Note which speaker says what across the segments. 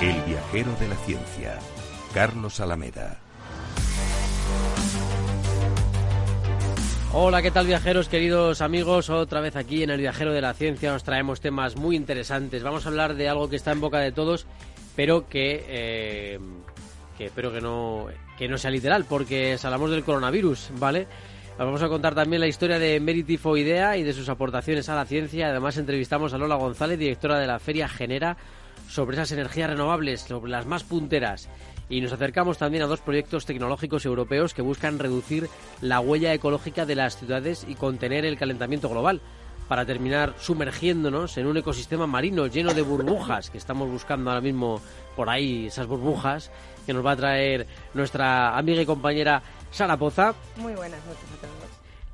Speaker 1: El viajero de la ciencia, Carlos Alameda.
Speaker 2: Hola, ¿qué tal viajeros, queridos amigos? Otra vez aquí en el viajero de la ciencia os traemos temas muy interesantes. Vamos a hablar de algo que está en boca de todos, pero que, eh, espero que no, que no sea literal, porque hablamos del coronavirus, ¿vale? Vamos a contar también la historia de Meritifo Idea y de sus aportaciones a la ciencia. Además, entrevistamos a Lola González, directora de la Feria Genera, sobre esas energías renovables, sobre las más punteras. Y nos acercamos también a dos proyectos tecnológicos europeos que buscan reducir la huella ecológica de las ciudades y contener el calentamiento global para terminar sumergiéndonos en un ecosistema marino lleno de burbujas que estamos buscando ahora mismo por ahí, esas burbujas que nos va a traer nuestra amiga y compañera Sara Poza.
Speaker 3: Muy buenas noches a todos.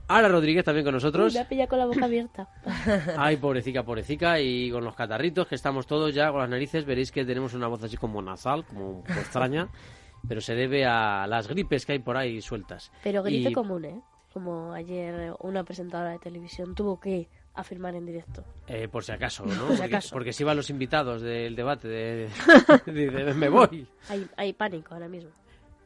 Speaker 2: Ara Rodríguez también con nosotros.
Speaker 4: Uy, me ha pillado con la boca abierta.
Speaker 2: Ay, pobrecita, pobrecita. Y con los catarritos, que estamos todos ya con las narices, veréis que tenemos una voz así como nasal, como extraña. pero se debe a las gripes que hay por ahí sueltas.
Speaker 4: Pero gripe
Speaker 2: Y-
Speaker 4: común, ¿eh? Como ayer una presentadora de televisión tuvo que afirmar en directo.
Speaker 2: Eh, por si acaso, ¿no?
Speaker 4: Por si
Speaker 2: Porque-
Speaker 4: acaso.
Speaker 2: Porque, si van los invitados del debate de, de- de- me voy.
Speaker 4: Hay, hay pánico ahora mismo.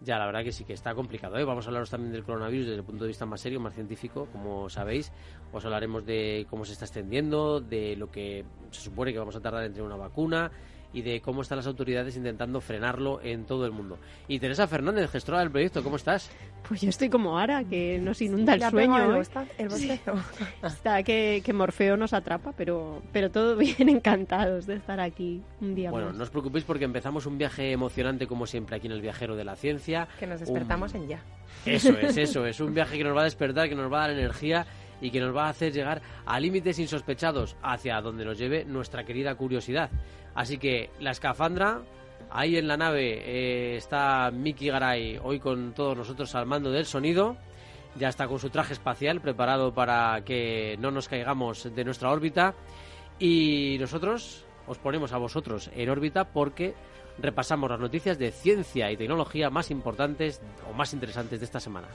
Speaker 2: Ya, la verdad que sí que está complicado. ¿eh? Vamos a hablaros también del coronavirus desde el punto de vista más serio, más científico, como sabéis. Os hablaremos de cómo se está extendiendo, de lo que se supone que vamos a tardar en tener una vacuna y de cómo están las autoridades intentando frenarlo en todo el mundo. Y Teresa Fernández, gestora del proyecto, ¿cómo estás?
Speaker 5: Pues yo estoy como Ara, que nos inunda el sueño.
Speaker 3: el
Speaker 5: ¿eh?
Speaker 3: bosta- el bostezo.
Speaker 5: Está que, que Morfeo nos atrapa, pero, pero todo bien, encantados de estar aquí un día
Speaker 2: Bueno,
Speaker 5: más.
Speaker 2: no os preocupéis porque empezamos un viaje emocionante como siempre aquí en el Viajero de la Ciencia.
Speaker 3: Que nos despertamos
Speaker 2: Un-
Speaker 3: en ya.
Speaker 2: Eso es, eso es. Un viaje que nos va a despertar, que nos va a dar energía y que nos va a hacer llegar a límites insospechados hacia donde nos lleve nuestra querida curiosidad. Así que la escafandra, ahí en la nave eh, está Miki Garay, hoy con todos nosotros al mando del sonido. Ya está con su traje espacial preparado para que no nos caigamos de nuestra órbita. Y nosotros os ponemos a vosotros en órbita porque repasamos las noticias de ciencia y tecnología más importantes o más interesantes de esta semana.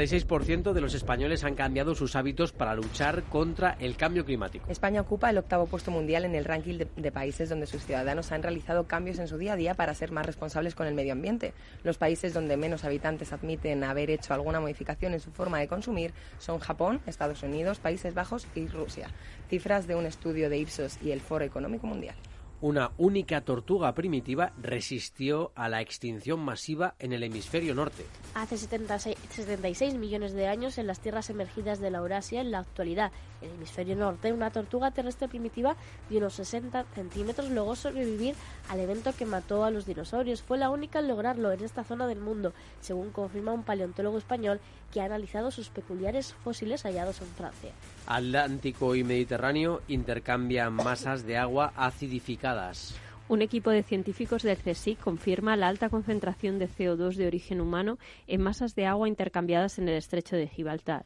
Speaker 2: El 76% de los españoles han cambiado sus hábitos para luchar contra el cambio climático.
Speaker 3: España ocupa el octavo puesto mundial en el ranking de, de países donde sus ciudadanos han realizado cambios en su día a día para ser más responsables con el medio ambiente. Los países donde menos habitantes admiten haber hecho alguna modificación en su forma de consumir son Japón, Estados Unidos, Países Bajos y Rusia. Cifras de un estudio de Ipsos y el Foro Económico Mundial.
Speaker 2: Una única tortuga primitiva resistió a la extinción masiva en el hemisferio norte.
Speaker 4: Hace 76, 76 millones de años en las tierras emergidas de la Eurasia, en la actualidad, en el hemisferio norte, una tortuga terrestre primitiva de unos 60 centímetros logró sobrevivir al evento que mató a los dinosaurios. Fue la única en lograrlo en esta zona del mundo, según confirma un paleontólogo español que ha analizado sus peculiares fósiles hallados en Francia.
Speaker 2: Atlántico y Mediterráneo intercambian masas de agua acidificadas.
Speaker 5: Un equipo de científicos del CSIC confirma la alta concentración de CO2 de origen humano en masas de agua intercambiadas en el estrecho de Gibraltar.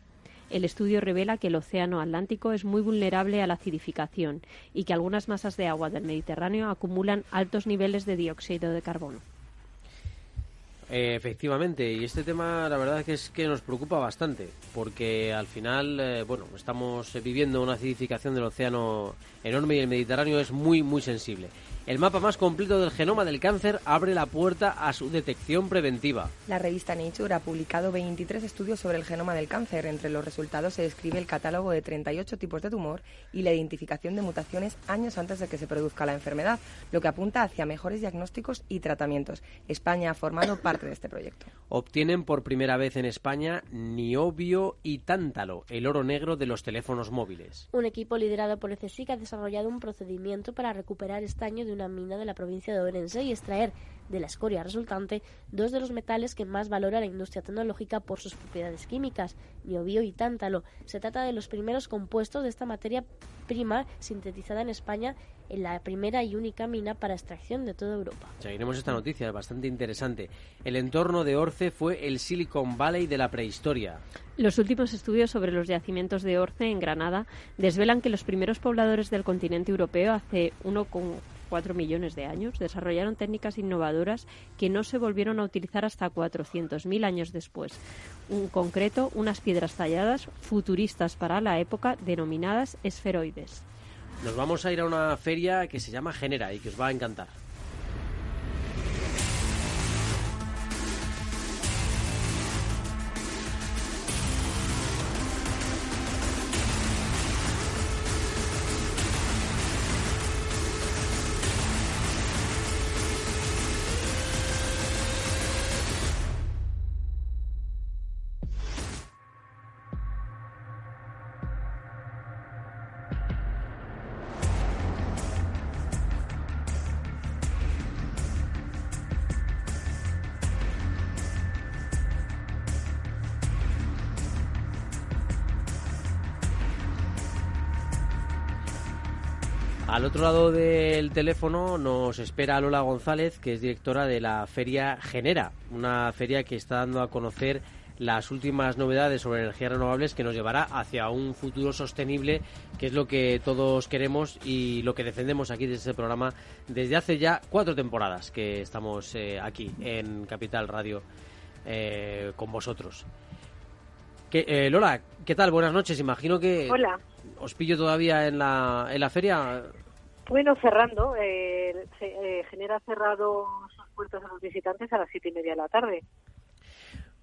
Speaker 5: El estudio revela que el océano Atlántico es muy vulnerable a la acidificación y que algunas masas de agua del Mediterráneo acumulan altos niveles de dióxido de carbono.
Speaker 2: Eh, efectivamente, y este tema la verdad que es que nos preocupa bastante, porque al final, eh, bueno, estamos viviendo una acidificación del océano enorme y el Mediterráneo es muy, muy sensible. El mapa más completo del genoma del cáncer abre la puerta a su detección preventiva.
Speaker 3: La revista Nature ha publicado 23 estudios sobre el genoma del cáncer. Entre los resultados se describe el catálogo de 38 tipos de tumor y la identificación de mutaciones años antes de que se produzca la enfermedad, lo que apunta hacia mejores diagnósticos y tratamientos. España ha formado parte de este proyecto.
Speaker 2: Obtienen por primera vez en España niobio y tántalo, el oro negro de los teléfonos móviles.
Speaker 4: Un equipo liderado por el CSIC ha desarrollado un procedimiento para recuperar estaño de una mina de la provincia de Orense y extraer de la escoria resultante dos de los metales que más valora la industria tecnológica por sus propiedades químicas, niobio y tántalo. Se trata de los primeros compuestos de esta materia prima sintetizada en España en la primera y única mina para extracción de toda Europa.
Speaker 2: Seguiremos esta noticia, bastante interesante. El entorno de Orce fue el Silicon Valley de la prehistoria.
Speaker 5: Los últimos estudios sobre los yacimientos de Orce en Granada desvelan que los primeros pobladores del continente europeo hace 1,4 millones de años desarrollaron técnicas innovadoras que no se volvieron a utilizar hasta 400.000 años después. En concreto, unas piedras talladas futuristas para la época denominadas esferoides.
Speaker 2: Nos vamos a ir a una feria que se llama Genera y que os va a encantar. Al otro lado del teléfono nos espera Lola González, que es directora de la Feria Genera, una feria que está dando a conocer las últimas novedades sobre energías renovables que nos llevará hacia un futuro sostenible, que es lo que todos queremos y lo que defendemos aquí desde este programa desde hace ya cuatro temporadas que estamos eh, aquí en Capital Radio eh, con vosotros. Que, eh, Lola, ¿qué tal? Buenas noches. Imagino que
Speaker 6: Hola.
Speaker 2: os pillo todavía en la, en la feria.
Speaker 6: Bueno, cerrando, eh, se, eh, Genera cerrado sus puertas a los visitantes a las siete y media de la tarde.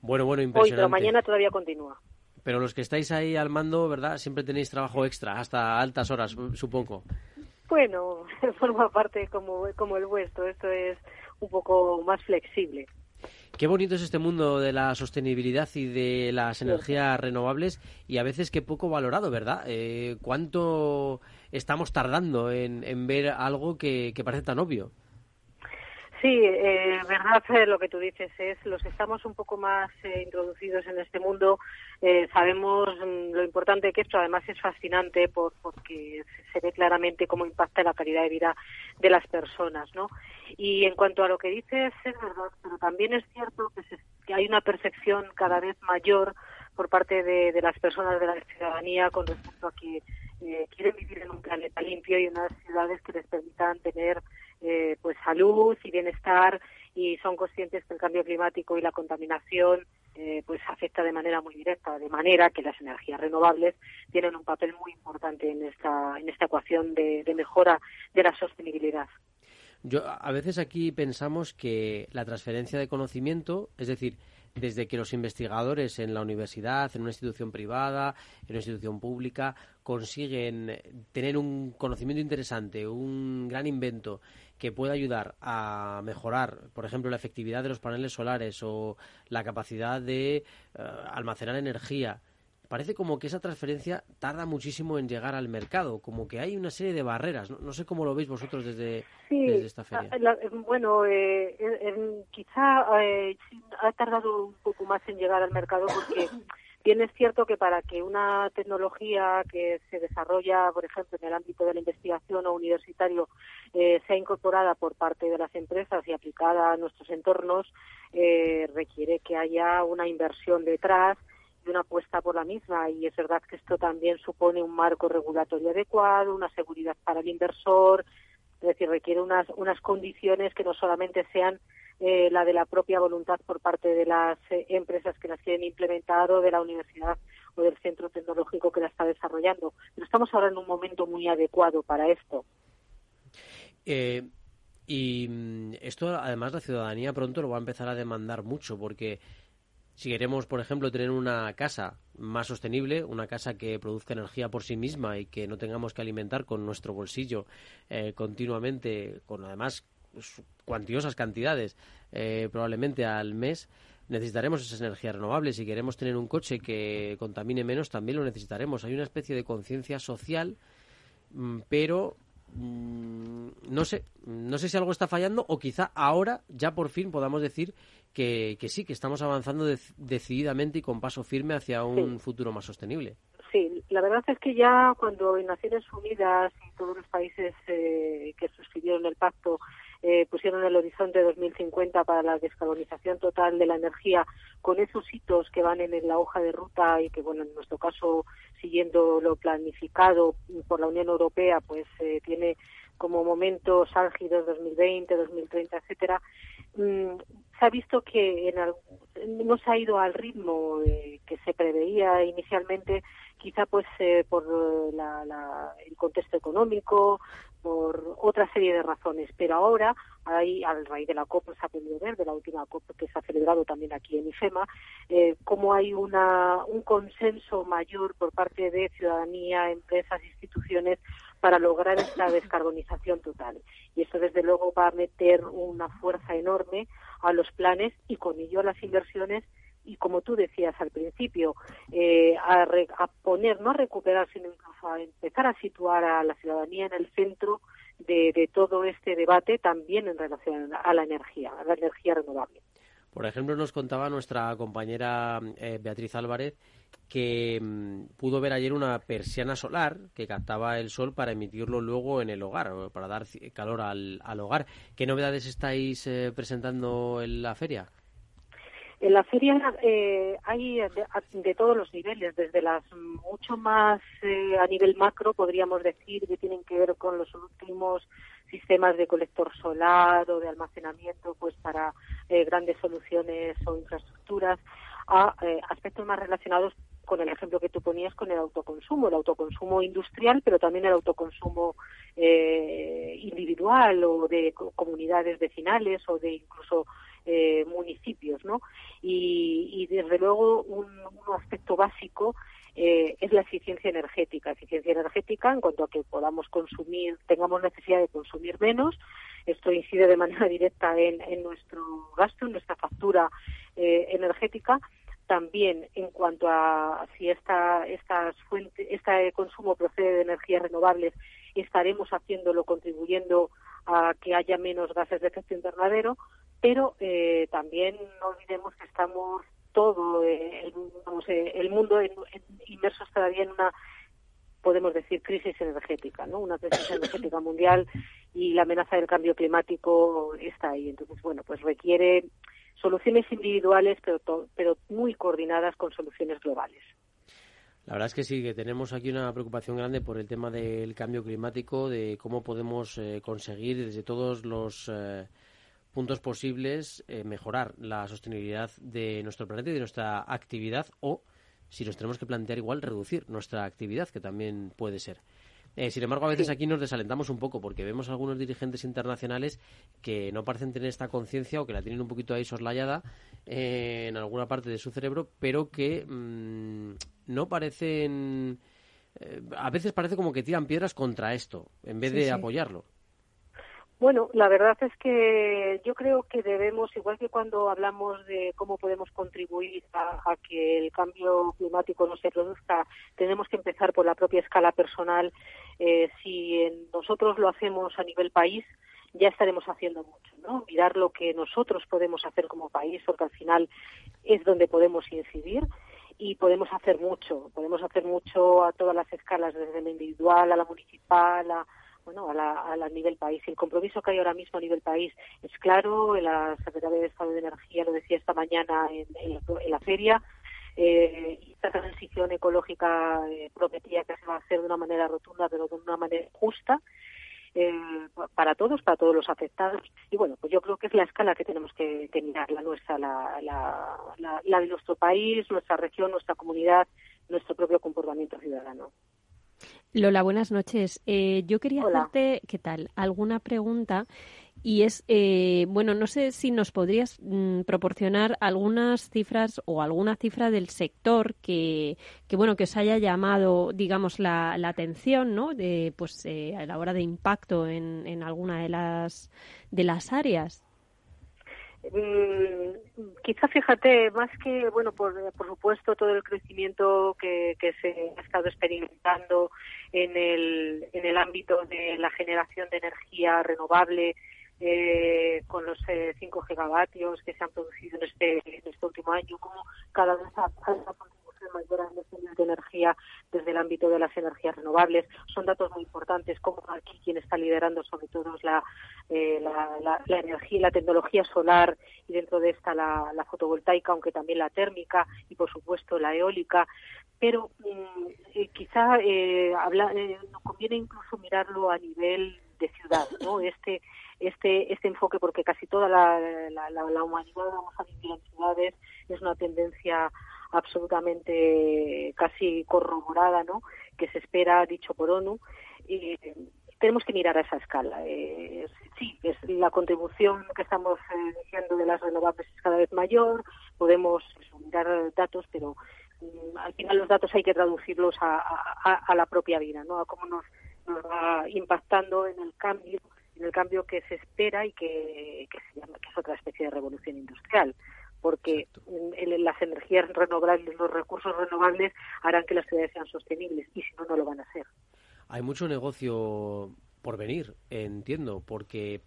Speaker 2: Bueno, bueno,
Speaker 6: Hoy,
Speaker 2: impresionante.
Speaker 6: pero mañana todavía continúa.
Speaker 2: Pero los que estáis ahí al mando, ¿verdad? Siempre tenéis trabajo extra, hasta altas horas, supongo.
Speaker 6: Bueno, forma parte como, como el vuestro. Esto es un poco más flexible.
Speaker 2: Qué bonito es este mundo de la sostenibilidad y de las energías renovables y a veces que poco valorado, ¿verdad? Eh, ¿Cuánto estamos tardando en, en ver algo que, parece tan obvio?
Speaker 6: Sí, eh, verdad eh, lo que tú dices es, los que estamos un poco más eh, introducidos en este mundo, eh, sabemos mm, lo importante que esto además es fascinante por, porque se ve claramente cómo impacta la calidad de vida de las personas, ¿no? Y en cuanto a lo que dices, es verdad, pero también es cierto que, se- que hay una percepción cada vez mayor por parte de, las personas de la ciudadanía con respecto a que quieren vivir en un y unas ciudades que les permitan tener eh, pues salud y bienestar y son conscientes que el cambio climático y la contaminación eh, pues afecta de manera muy directa de manera que las energías renovables tienen un papel muy importante en esta en esta ecuación de, de mejora de la sostenibilidad.
Speaker 2: Yo, a veces aquí pensamos que la transferencia de conocimiento, es decir, desde que los investigadores en la universidad, en una institución privada, en una institución pública, consiguen tener un conocimiento interesante, un gran invento que pueda ayudar a mejorar, por ejemplo, la efectividad de los paneles solares o la capacidad de eh, almacenar energía. Parece como que esa transferencia tarda muchísimo en llegar al mercado, como que hay una serie de barreras. No, no sé cómo lo veis vosotros desde,
Speaker 6: Sí,
Speaker 2: desde esta feria.
Speaker 6: ah, la- bueno, eh, quizá eh, ha tardado un poco más en llegar al mercado porque bien es cierto que para que una tecnología que se desarrolla, por ejemplo, en el ámbito de la investigación o universitario, eh, sea incorporada por parte de las empresas y aplicada a nuestros entornos, eh, requiere que haya una inversión detrás y una apuesta por la misma. Y es verdad que esto también supone un marco regulatorio adecuado, una seguridad para el inversor, es decir, requiere unas, unas condiciones que no solamente sean eh, la de la propia voluntad por parte de las eh, empresas que las quieren implementar o de la universidad o del centro tecnológico que la está desarrollando. Pero estamos ahora en un momento muy adecuado para esto.
Speaker 2: Eh, y mm, esto, además, la ciudadanía pronto lo va a empezar a demandar mucho, porque si queremos, por ejemplo, tener una casa más sostenible, una casa que produzca energía por sí misma y que no tengamos que alimentar con nuestro bolsillo eh, continuamente, con además cuantiosas cantidades, eh, probablemente al mes, necesitaremos esas energías renovables. Si queremos tener un coche que contamine menos, también lo necesitaremos. Hay una especie de conciencia social, mm, pero mm, no sé, no sé si algo está fallando o quizá ahora ya por fin podamos decir que, que sí, que estamos avanzando decididamente y con paso firme hacia un futuro más sostenible.
Speaker 6: Sí, la verdad es que ya cuando en Naciones Unidas y todos los países eh, que suscribieron el pacto eh, pusieron el horizonte 2050 para la descarbonización total de la energía con esos hitos que van en la hoja de ruta y que, bueno, en nuestro caso, siguiendo lo planificado por la Unión Europea, pues eh, tiene como momentos álgidos 2020, 2030, etcétera, mm, se ha visto que en no se ha ido al ritmo eh, que se preveía inicialmente, quizá pues eh, por el contexto económico, por otra serie de razones. Pero ahora, hay, al raíz de la COP, se ha podido ver, de la última COP que se ha celebrado también aquí en IFEMA, eh, cómo hay una, un consenso mayor por parte de ciudadanía, empresas, instituciones para lograr esta descarbonización total. Y eso, desde luego, va a meter una fuerza enorme a los planes y con ello a las inversiones y como tú decías al principio, eh, a, poner, no a recuperar, sino a empezar a situar a la ciudadanía en el centro de, todo este debate también en relación a la energía, a la energía renovable.
Speaker 2: Por ejemplo, nos contaba nuestra compañera eh, Beatriz Álvarez que mm, pudo ver ayer una persiana solar que captaba el sol para emitirlo luego en el hogar, para dar calor al, hogar. ¿Qué novedades estáis eh, presentando en la feria?
Speaker 6: En la feria eh, hay de, todos los niveles, desde las mucho más eh, a nivel macro, podríamos decir, que tienen que ver con los últimos sistemas de colector solar o de almacenamiento pues para grandes soluciones o infraestructuras, a aspectos más relacionados con el ejemplo que tú ponías con el autoconsumo, el autoconsumo industrial, pero también el autoconsumo eh, individual o de comunidades vecinales o de incluso eh, municipios, ¿no? Y, desde luego un, aspecto básico eh, es la eficiencia energética. Eficiencia energética en cuanto a que podamos consumir, tengamos necesidad de consumir menos. Esto incide de manera directa en, nuestro gasto, en nuestra factura energética también en cuanto a si esta, estas fuentes, este consumo procede de energías renovables, estaremos haciéndolo contribuyendo a que haya menos gases de efecto invernadero, pero eh, también no olvidemos que estamos todo eh, el, eh, el mundo en, inmersos todavía en una podemos decir crisis energética, ¿no? Una crisis energética mundial y la amenaza del cambio climático está ahí. Entonces, bueno, pues requiere soluciones individuales, pero, pero muy coordinadas con soluciones globales.
Speaker 2: La verdad es que sí, que tenemos aquí una preocupación grande por el tema del cambio climático, de cómo podemos eh, conseguir desde todos los eh, puntos posibles eh, mejorar la sostenibilidad de nuestro planeta y de nuestra actividad o, si nos tenemos que plantear igual, reducir nuestra actividad, que también puede ser. Eh, sin embargo, a veces aquí nos desalentamos un poco porque vemos algunos dirigentes internacionales que no parecen tener esta conciencia o que la tienen un poquito ahí soslayada eh, en alguna parte de su cerebro, pero que mm, no parecen... Eh, a veces parece como que tiran piedras contra esto en vez de apoyarlo.
Speaker 6: Bueno, la verdad es que yo creo que debemos, igual que cuando hablamos de cómo podemos contribuir a, que el cambio climático no se produzca, tenemos que empezar por la propia escala personal. Eh, si nosotros lo hacemos a nivel país, ya estaremos haciendo mucho, ¿no? Mirar lo que nosotros podemos hacer como país, porque al final es donde podemos incidir y podemos hacer mucho. Podemos hacer mucho a todas las escalas, desde la individual a la municipal, a bueno, a, la, a, nivel país. El compromiso que hay ahora mismo a nivel país es claro. La Secretaría de Estado de Energía lo decía esta mañana en, la, feria. Eh, esta transición ecológica eh, prometía que se va a hacer de una manera rotunda, pero de una manera justa. eh, para todos, para todos los afectados. Y bueno, pues yo creo que es la escala que tenemos que, mirar, la nuestra, la, la, la, de nuestro país, nuestra región, nuestra comunidad, nuestro propio comportamiento ciudadano.
Speaker 5: Lola, buenas noches. Eh, yo quería hacerte, ¿qué tal? Alguna pregunta y es, eh, bueno, no sé si nos podrías mm, proporcionar algunas cifras o alguna cifra del sector que, que bueno, que os haya llamado, digamos, la, la atención, ¿no? De, pues, eh, a la hora de impacto en, en alguna de las, de las áreas.
Speaker 6: Mm, quizá fíjate, más que, bueno, por, por supuesto, todo el crecimiento que, se ha estado experimentando en el, en el ámbito de la generación de energía renovable, eh, con los 5 eh, gigavatios que se han producido en este, en este último año, como cada vez una a los de energía desde el ámbito de las energías renovables. Son datos muy importantes, como aquí quien está liderando sobre todo la, eh, la, la, energía y la tecnología solar y dentro de esta la, la fotovoltaica, aunque también la térmica y por supuesto la eólica pero mm, eh, quizá eh, habla, eh, nos conviene incluso mirarlo a nivel de ciudad, ¿no? Este este, este enfoque, porque casi toda la, la, humanidad vamos a vivir en ciudades, es una tendencia absolutamente casi corroborada, ¿no? Que se espera, dicho por ONU. Y tenemos que mirar a esa escala. Eh, sí, es la contribución que estamos eh, diciendo de las renovables es cada vez mayor. Podemos mirar datos, pero mm, al final los datos hay que traducirlos a, la propia vida, ¿no? A cómo nos, nos va impactando en el cambio el cambio que se espera y que, se llama, que es otra especie de revolución industrial porque las energías renovables, los recursos renovables harán que las ciudades sean sostenibles y si no, no lo van a hacer.
Speaker 2: Hay mucho negocio por venir, entiendo, porque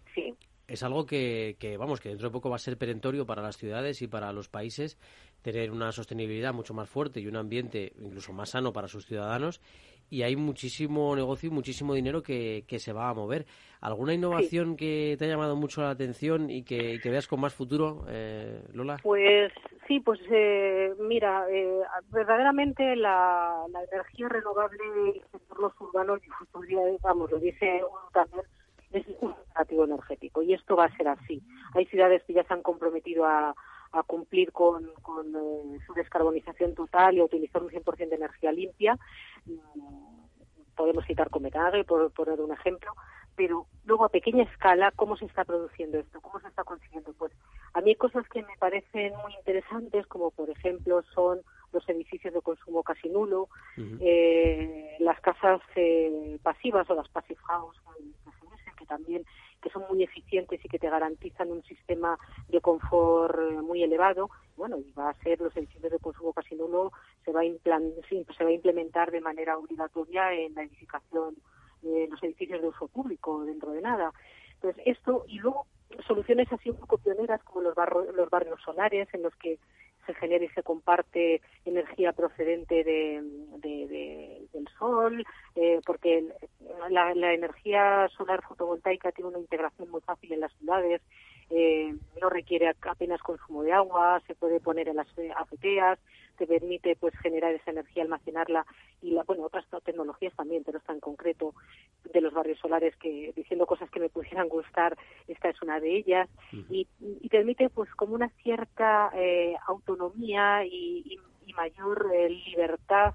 Speaker 2: es algo que, que, vamos, que dentro de poco va a ser perentorio para las ciudades y para los países tener una sostenibilidad mucho más fuerte y un ambiente incluso más sano para sus ciudadanos y hay muchísimo negocio y muchísimo dinero que, que se va a mover. ¿Alguna innovación que te ha llamado mucho la atención y que, veas con más futuro, eh, Lola?
Speaker 6: Pues sí, pues eh, mira, eh, verdaderamente la, energía renovable en los urbanos, vamos, lo dice uno también, es un alternativo energético y esto va a ser así. Hay ciudades que ya se han comprometido a, a cumplir con, con eh, su descarbonización total y a utilizar un 100% de energía limpia. Mm, podemos citar Copenhague, por poner un ejemplo, pero luego a pequeña escala, ¿cómo se está produciendo esto? ¿Cómo se está consiguiendo? Pues a mí hay cosas que me parecen muy interesantes, como por ejemplo son los edificios de consumo casi nulo, eh, las casas eh, pasivas o las passive house, que también que son muy eficientes y que te garantizan un sistema de confort eh, muy elevado. Bueno, y va a ser los edificios de consumo casi nulo, se va a, se va a implementar de manera obligatoria en la edificación de los edificios de uso público dentro de nada. Entonces, esto, y luego soluciones así un poco pioneras como los, los barrios solares en los que se genera y se comparte energía procedente de, del sol, eh, porque la, energía solar fotovoltaica tiene una integración muy fácil en las ciudades, eh, no requiere apenas consumo de agua, se puede poner en las azoteas, te permite pues generar esa energía, almacenarla y la, bueno, otras tecnologías también, pero está en concreto de los barrios solares que diciendo cosas que me pudieran gustar, esta es una de ellas. Y, y, permite pues como una cierta eh, autonomía y, mayor eh, libertad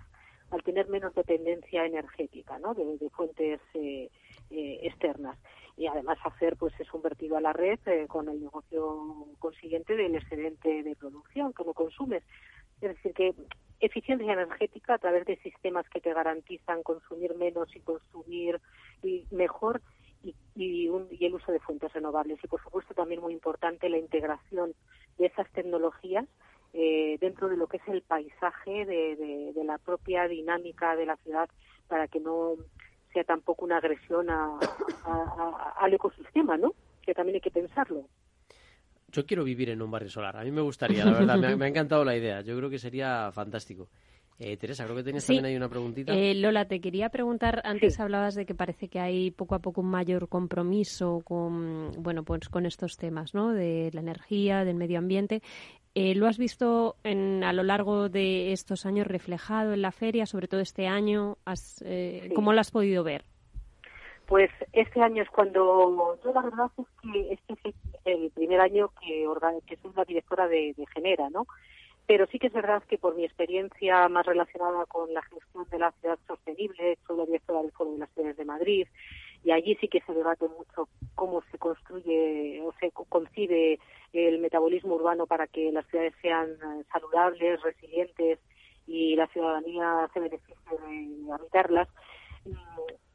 Speaker 6: al tener menos dependencia energética, ¿no? De, fuentes eh, externas. Y además hacer pues es un vertido a la red con el negocio consiguiente del excedente de producción no consumes es decir, que eficiencia energética a través de sistemas que te garantizan consumir menos y consumir mejor y, y, el uso de fuentes renovables. Y, por supuesto, también muy importante la integración de esas tecnologías eh, dentro de lo que es el paisaje de, la propia dinámica de la ciudad para que no sea tampoco una agresión al ecosistema, ¿no? Que también hay que pensarlo
Speaker 2: yo quiero vivir en un barrio solar. A mí me gustaría, la verdad. me, ha, encantado la idea. Yo creo que sería fantástico. Eh, Teresa, creo que tenías también ahí una preguntita.
Speaker 5: Eh, Lola, te quería preguntar, antes hablabas de que parece que hay poco a poco un mayor compromiso con, bueno, pues con estos temas, ¿no? De la energía, del medio ambiente. Eh, ¿Lo has visto en, a lo largo de estos años reflejado en la feria, sobre todo este año? ¿Cómo lo has podido ver?
Speaker 6: Pues este año es cuando, yo la verdad es que este es el primer año que, que soy la directora de, de Genera, ¿no? Pero sí que es verdad que por mi experiencia más relacionada con la gestión de la ciudad sostenible, soy la directora del Foro de las Ciudades de Madrid, y allí sí que se debate mucho cómo se construye o se concibe el metabolismo urbano para que las ciudades sean eh, saludables, resilientes y la ciudadanía se beneficie de habitarlas.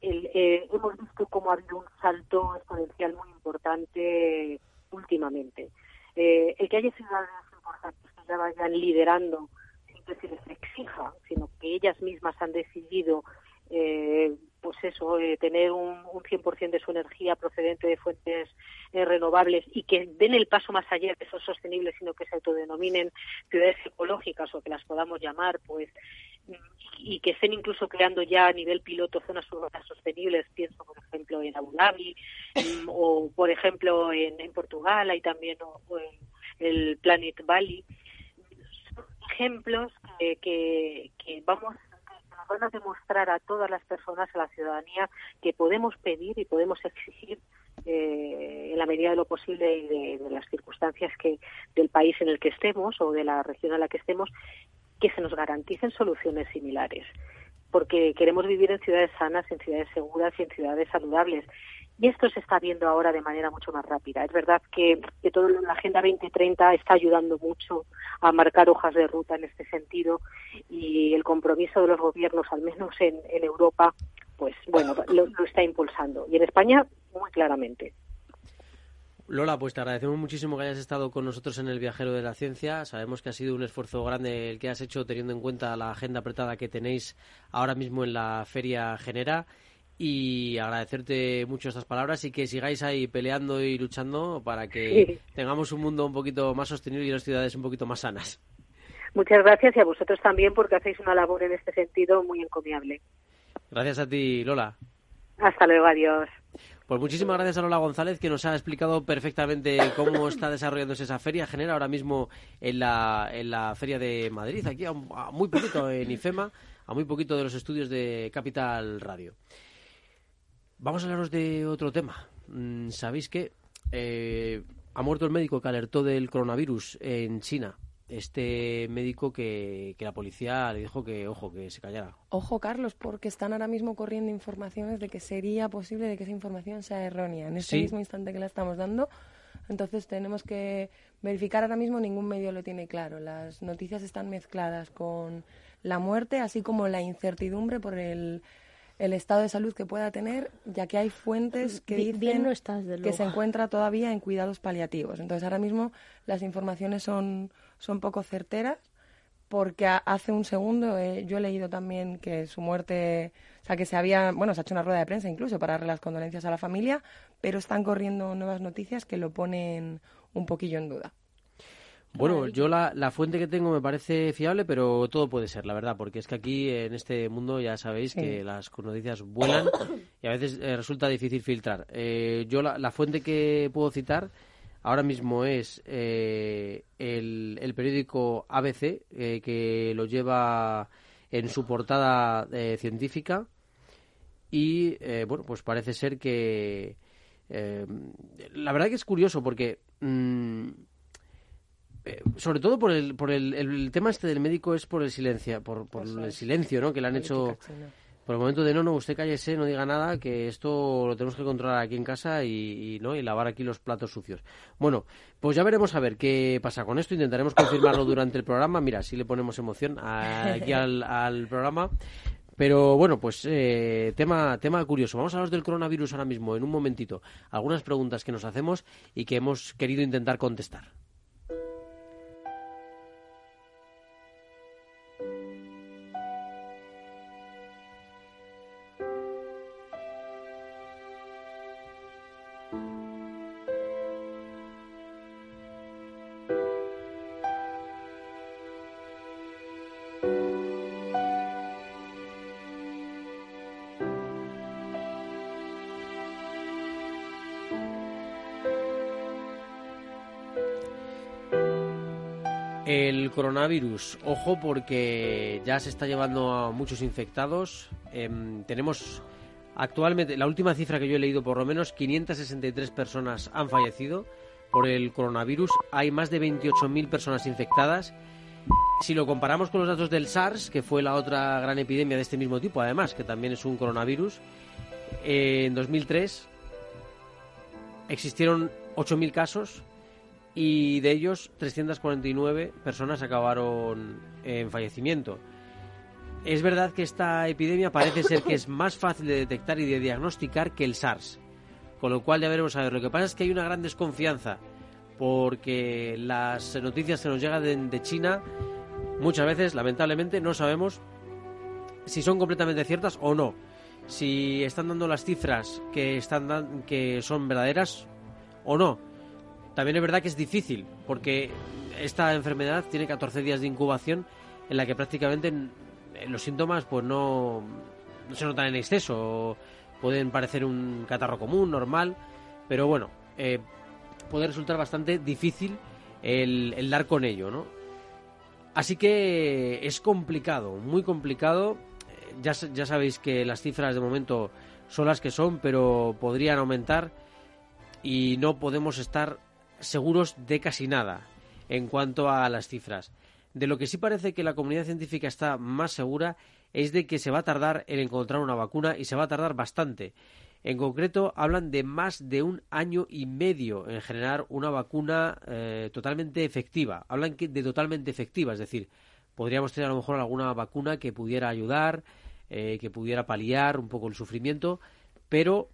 Speaker 6: Mm, eh, hemos visto cómo ha habido un salto exponencial muy importante últimamente. Eh, el que haya ciudades importantes que ya vayan liderando sin que se les exija, sino que ellas mismas han decidido eh, pues eso, eh, tener un, un 100% de su energía procedente de fuentes eh, renovables y que den el paso más allá de esos sostenibles, sino que se autodenominen ciudades ecológicas o que las podamos llamar, pues y que estén incluso creando ya a nivel piloto zonas urbanas sostenibles, pienso por ejemplo en Abu Dhabi mm, o por ejemplo en, en Portugal, hay también o, en el Planet Valley. ejemplos que, que, que vamos van a demostrar a todas las personas, a la ciudadanía, que podemos pedir y podemos exigir eh, en la medida de lo posible y de, las circunstancias que del país en el que estemos o de la región en la que estemos, que se nos garanticen soluciones similares. Porque queremos vivir en ciudades sanas, en ciudades seguras y en ciudades saludables. Y esto se está viendo ahora de manera mucho más rápida. Es verdad que, toda la Agenda 2030 está ayudando mucho a marcar hojas de ruta en este sentido y el compromiso de los gobiernos, al menos en, en Europa, pues bueno, lo, lo está impulsando. Y en España, muy claramente.
Speaker 2: Lola, pues te agradecemos muchísimo que hayas estado con nosotros en el Viajero de la Ciencia. Sabemos que ha sido un esfuerzo grande el que has hecho teniendo en cuenta la agenda apretada que tenéis ahora mismo en la Feria Genera y agradecerte mucho estas palabras y que sigáis ahí peleando y luchando para que tengamos un mundo un poquito más sostenible y las ciudades un poquito más sanas.
Speaker 6: Muchas gracias y a vosotros también porque hacéis una labor en este sentido muy encomiable.
Speaker 2: Gracias a ti, Lola.
Speaker 6: Hasta luego, adiós.
Speaker 2: Pues muchísimas gracias a Lola González que nos ha explicado perfectamente cómo está desarrollándose esa feria. Genera ahora mismo en la, en la Feria de Madrid, aquí a, a muy poquito en IFEMA, a muy poquito de los estudios de Capital Radio. Vamos a hablaros de otro tema. Mm, ¿Sabéis que eh, ha muerto el médico que alertó del coronavirus en China? Este médico que, que, la policía le dijo que, ojo, que se callara.
Speaker 3: Ojo, Carlos, porque están ahora mismo corriendo informaciones de que sería posible de que esa información sea errónea. En este
Speaker 2: Sí.
Speaker 3: mismo instante que la estamos dando, entonces tenemos que verificar ahora mismo, ningún medio lo tiene claro. Las noticias están mezcladas con la muerte, así como la incertidumbre por el el estado de salud que pueda tener, ya que hay fuentes que dicen
Speaker 4: bien no está, desde
Speaker 3: que se encuentra todavía en cuidados paliativos. Entonces, ahora mismo las informaciones son, son poco certeras, porque a- hace un segundo eh, yo he leído también que su muerte, o sea, que se había, bueno, se ha hecho una rueda de prensa incluso para darle las condolencias a la familia, pero están corriendo nuevas noticias que lo ponen un poquillo en duda.
Speaker 2: Bueno, yo la, la fuente que tengo me parece fiable, pero todo puede ser, la verdad, porque es que aquí en este mundo ya sabéis
Speaker 3: Sí.
Speaker 2: que las noticias vuelan y a veces eh, resulta difícil filtrar. Eh, yo la, la fuente que puedo citar ahora mismo es eh, el, el periódico ABC, eh, que lo lleva en su portada eh, científica y, eh, bueno, pues parece ser que... eh, la verdad que es curioso porque... mm, eh, sobre todo por el, por el, el tema este del médico es por el silencio, por, por el silencio, ¿no? Que le han hecho por el momento de no, no, usted cállese, no diga nada, que esto lo tenemos que controlar aquí en casa y, y, no y lavar aquí los platos sucios. Bueno, pues ya veremos a ver qué pasa con esto. Intentaremos confirmarlo durante el programa. Mira, si le ponemos emoción a- aquí al, al programa. Pero bueno, pues eh, tema, tema curioso. Vamos a hablar del coronavirus ahora mismo, en un momentito. Algunas preguntas que nos hacemos y que hemos querido intentar contestar. Coronavirus, ojo porque ya se está llevando a muchos infectados. Em, tenemos Actualmente, la última cifra que yo he leído, por lo menos 563 personas han fallecido por el coronavirus. Hay más de 28.000 personas infectadas. Si lo comparamos con los datos del SARS, que fue la otra gran epidemia de este mismo tipo, además, que también es un coronavirus, en 2003 existieron 8.000 casos y de ellos 349 personas acabaron en fallecimiento. Es verdad que esta epidemia parece ser que es más fácil de detectar y de diagnosticar que el SARS, con lo cual ya veremos a ver. Lo que pasa es que hay una gran desconfianza porque las noticias que nos llegan de, China muchas veces, lamentablemente, no sabemos si son completamente ciertas o no. Si están dando las cifras que, están que son verdaderas o no. También es verdad que es difícil, porque esta enfermedad tiene 14 días de incubación en la que prácticamente los síntomas pues no, se notan en exceso. Pueden parecer un catarro común, normal, pero bueno, eh, puede resultar bastante difícil el, el dar con ello, ¿no? Así que es complicado, muy complicado. Ya, ya sabéis que las cifras de momento son las que son, pero podrían aumentar y no podemos estar seguros de casi nada en cuanto a las cifras. De lo que sí parece que la comunidad científica está más segura es de que se va a tardar en encontrar una vacuna y se va a tardar bastante. En concreto, hablan de más de un año y medio en generar una vacuna eh, totalmente efectiva. Hablan de totalmente efectiva, es decir, podríamos tener a lo mejor alguna vacuna que pudiera ayudar, eh, que pudiera paliar un poco el sufrimiento, pero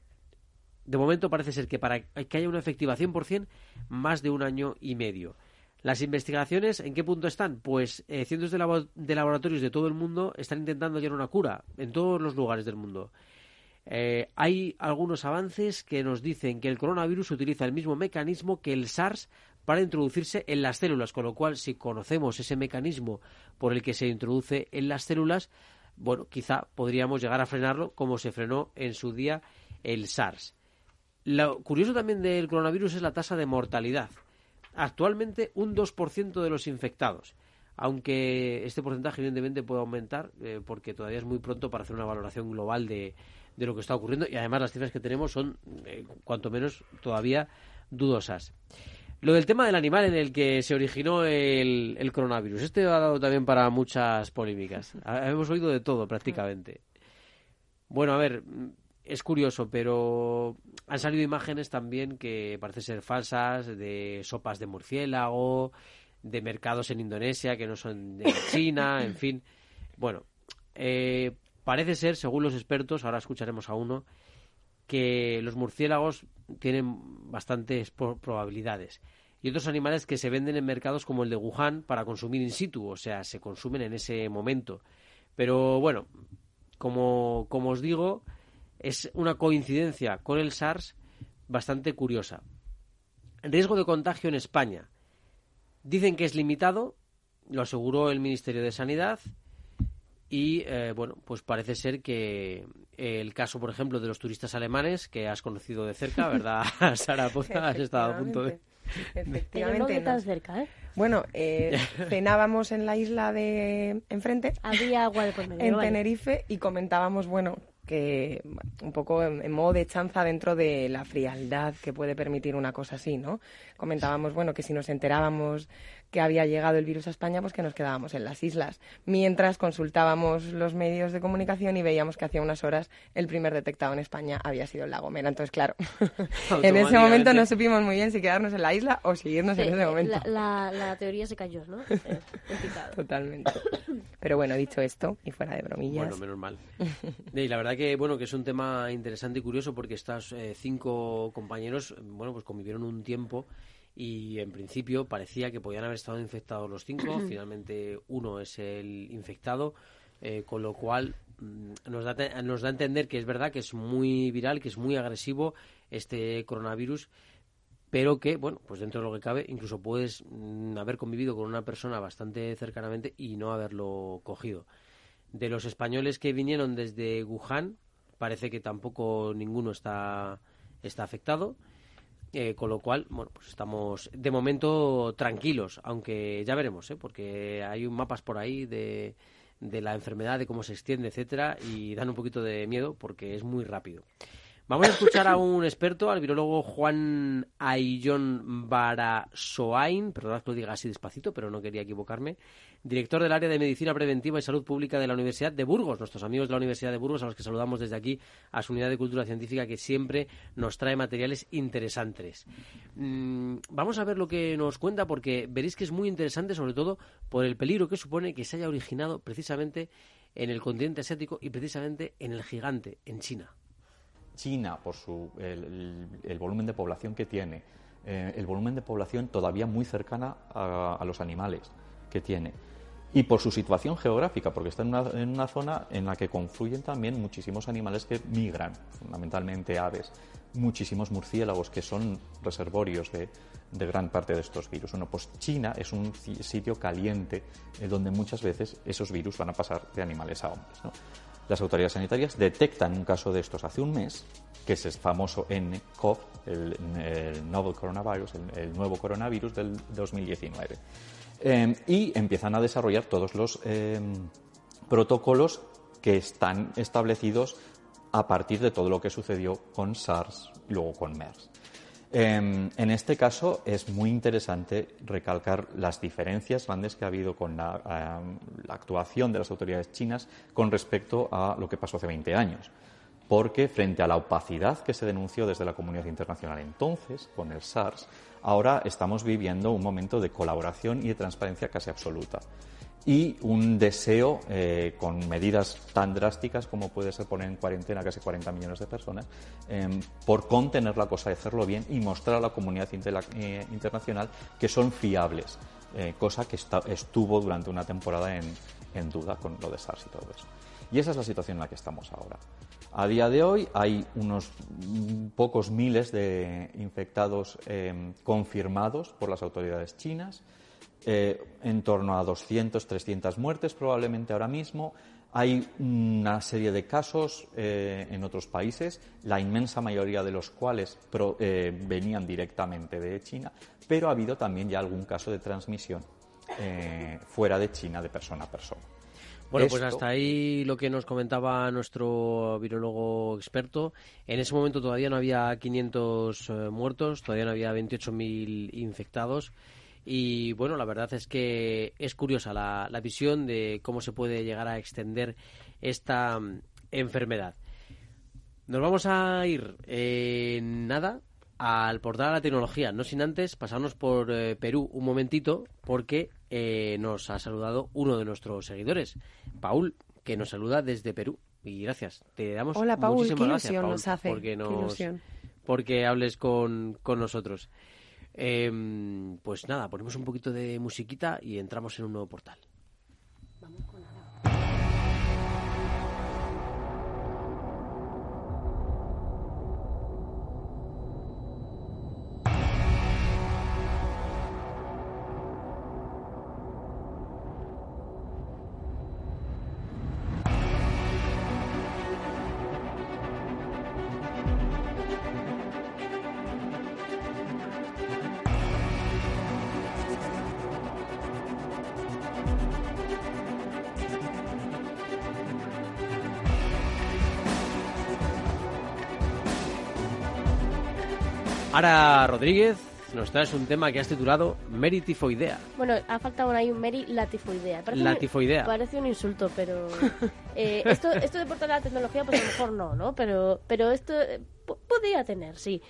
Speaker 2: de momento parece ser que para que haya una efectiva 100%, más de un año y medio. Las investigaciones, ¿en qué punto están? Pues eh, cientos de, laboratorios de todo el mundo están intentando hallar una cura en todos los lugares del mundo. Eh, hay algunos avances que nos dicen que el coronavirus utiliza el mismo mecanismo que el SARS para introducirse en las células, con lo cual si conocemos ese mecanismo por el que se introduce en las células, bueno, quizá podríamos llegar a frenarlo como se frenó en su día el SARS. Lo curioso también del coronavirus es la tasa de mortalidad. Actualmente un 2% de los infectados, aunque este porcentaje evidentemente puede aumentar eh, porque todavía es muy pronto para hacer una valoración global de, de, lo que está ocurriendo y además las cifras que tenemos son eh, cuanto menos todavía dudosas. Lo del tema del animal en el que se originó el, el coronavirus. Este ha dado también para muchas polémicas. Hemos oído de todo prácticamente. Bueno, a ver, es curioso, pero han salido imágenes también que parecen ser falsas de sopas de murciélago, de mercados en Indonesia que no son de China, en fin. Bueno, eh, parece ser, según los expertos, ahora escucharemos a uno, que los murciélagos tienen bastantes probabilidades. Y otros animales que se venden en mercados como el de Wuhan para consumir in situ, o sea, se consumen en ese momento. Pero bueno, como, como os digo, es una coincidencia con el SARS bastante curiosa. Riesgo de contagio en España. Dicen que es limitado, lo aseguró el Ministerio de Sanidad y eh, bueno, pues parece ser que el caso, por ejemplo, de los turistas alemanes que has conocido de cerca, ¿verdad, Sara Poza? Has estado a punto de...
Speaker 3: Efectivamente.
Speaker 4: no cerca, ¿eh?
Speaker 3: Bueno, eh, cenábamos en la isla de enfrente.
Speaker 4: Había agua de por medio.
Speaker 3: En Tenerife y comentábamos, bueno, que un poco en, modo de chanza dentro de la frialdad que puede permitir una cosa así, ¿no? Comentábamos, bueno, que si nos enterábamos que había llegado el virus a España, pues que nos quedábamos en las islas. Mientras consultábamos los medios de comunicación y veíamos que hacía unas horas el primer detectado en España había sido el lago Mera. Entonces, claro, en ese momento no supimos muy bien si quedarnos en la isla o seguirnos en ese momento.
Speaker 4: La, teoría se cayó, ¿no?
Speaker 3: Totalmente. Pero bueno, dicho esto, y fuera de bromillas.
Speaker 2: Bueno, menos mal. Y la verdad que, bueno, que es un tema interesante y curioso porque estos eh, cinco compañeros, bueno, pues convivieron un tiempo y en principio parecía que podían haber estado infectados los cinco, finalmente uno es el infectado, eh, con lo cual mm, nos da, nos da a entender que es verdad que es muy viral, que es muy agresivo este coronavirus, pero que, bueno, pues dentro de lo que cabe, incluso puedes mm, haber convivido con una persona bastante cercanamente y no haberlo cogido. De los españoles que vinieron desde Wuhan, parece que tampoco ninguno está, está afectado. Eh, con lo cual, bueno, pues estamos de momento tranquilos, aunque ya veremos, ¿eh? porque hay un mapas por ahí de, de la enfermedad, de cómo se extiende, etcétera, y dan un poquito de miedo porque es muy rápido. Vamos a escuchar a un experto, al virólogo Juan Aillón Barasoain, perdonad que lo diga así despacito, pero no quería equivocarme, director del área de Medicina Preventiva y Salud Pública de la Universidad de Burgos, nuestros amigos de la Universidad de Burgos, a los que saludamos desde aquí, a su unidad de cultura científica que siempre nos trae materiales interesantes. Mm, vamos a ver lo que nos cuenta porque veréis que es muy interesante, sobre todo por el peligro que supone que se haya originado precisamente en el continente asiático y precisamente en el gigante, en China.
Speaker 7: China, por su, el, volumen de población que tiene, eh, el volumen de población todavía muy cercana a, los animales que tiene, y por su situación geográfica, porque está en una, en una, zona en la que confluyen también muchísimos animales que migran, fundamentalmente aves, muchísimos murciélagos que son reservorios de, de gran parte de estos virus. Bueno, pues China es un sitio caliente donde muchas veces esos virus van a pasar de animales a hombres. ¿no? Las autoridades sanitarias detectan un caso de estos hace un mes, que es el famoso NCOV, el, Novel Coronavirus, el, nuevo coronavirus del 2019. Em, y empiezan a desarrollar todos los em, protocolos que están establecidos a partir de todo lo que sucedió con SARS y luego con MERS. Em, en este caso es muy interesante recalcar las diferencias grandes que ha habido con la, la, actuación de las autoridades chinas con respecto a lo que pasó hace 20 años. Porque frente a la opacidad que se denunció desde la comunidad internacional entonces, con el SARS, ahora estamos viviendo un momento de colaboración y de transparencia casi absoluta y un deseo eh, con medidas tan drásticas como puede ser poner en cuarentena casi 40 millones de personas em, por contener la cosa hacerlo bien y mostrar a la comunidad eh, internacional que son fiables, eh, cosa que estuvo durante una temporada en, en, duda con lo de SARS y todo eso. Y esa es la situación en la que estamos ahora. A día de hoy hay unos pocos miles de infectados em, confirmados por las autoridades chinas. Eh, en torno a 200, 300 muertes probablemente ahora mismo. Hay una serie de casos eh, en otros países, la inmensa mayoría de los cuales eh, venían directamente de China, pero ha habido también ya algún caso de transmisión fuera de China de persona a persona.
Speaker 2: Bueno, pues hasta ahí lo que nos comentaba nuestro virólogo experto. En ese momento todavía no había 500 muertos, todavía no había 28.000 infectados. Y bueno, la verdad es que es curiosa la, visión de cómo se puede llegar a extender esta mm, enfermedad. Nos vamos a ir en nada al portal de la tecnología, no sin antes pasarnos por eh, Perú un momentito, porque eh, nos ha saludado uno de nuestros seguidores, Paul, que nos saluda desde Perú. Y gracias, te damos
Speaker 3: Hola, Paul,
Speaker 2: muchísimas
Speaker 3: gracias,
Speaker 2: Paul,
Speaker 3: nos hace.
Speaker 2: porque, nos, porque hables con, con nosotros. Em, pues nada, ponemos un poquito de musiquita y entramos en un nuevo portal. Ara Rodríguez, nos traes un tema que has titulado Meritifoidea.
Speaker 4: Bueno, ha faltado ahí un Meri latifoidea.
Speaker 2: Parece latifoidea.
Speaker 4: Un, parece un insulto, pero eh, esto, esto de portar la tecnología, pues a lo mejor no, ¿no? Pero, pero esto eh, podría tener, sí.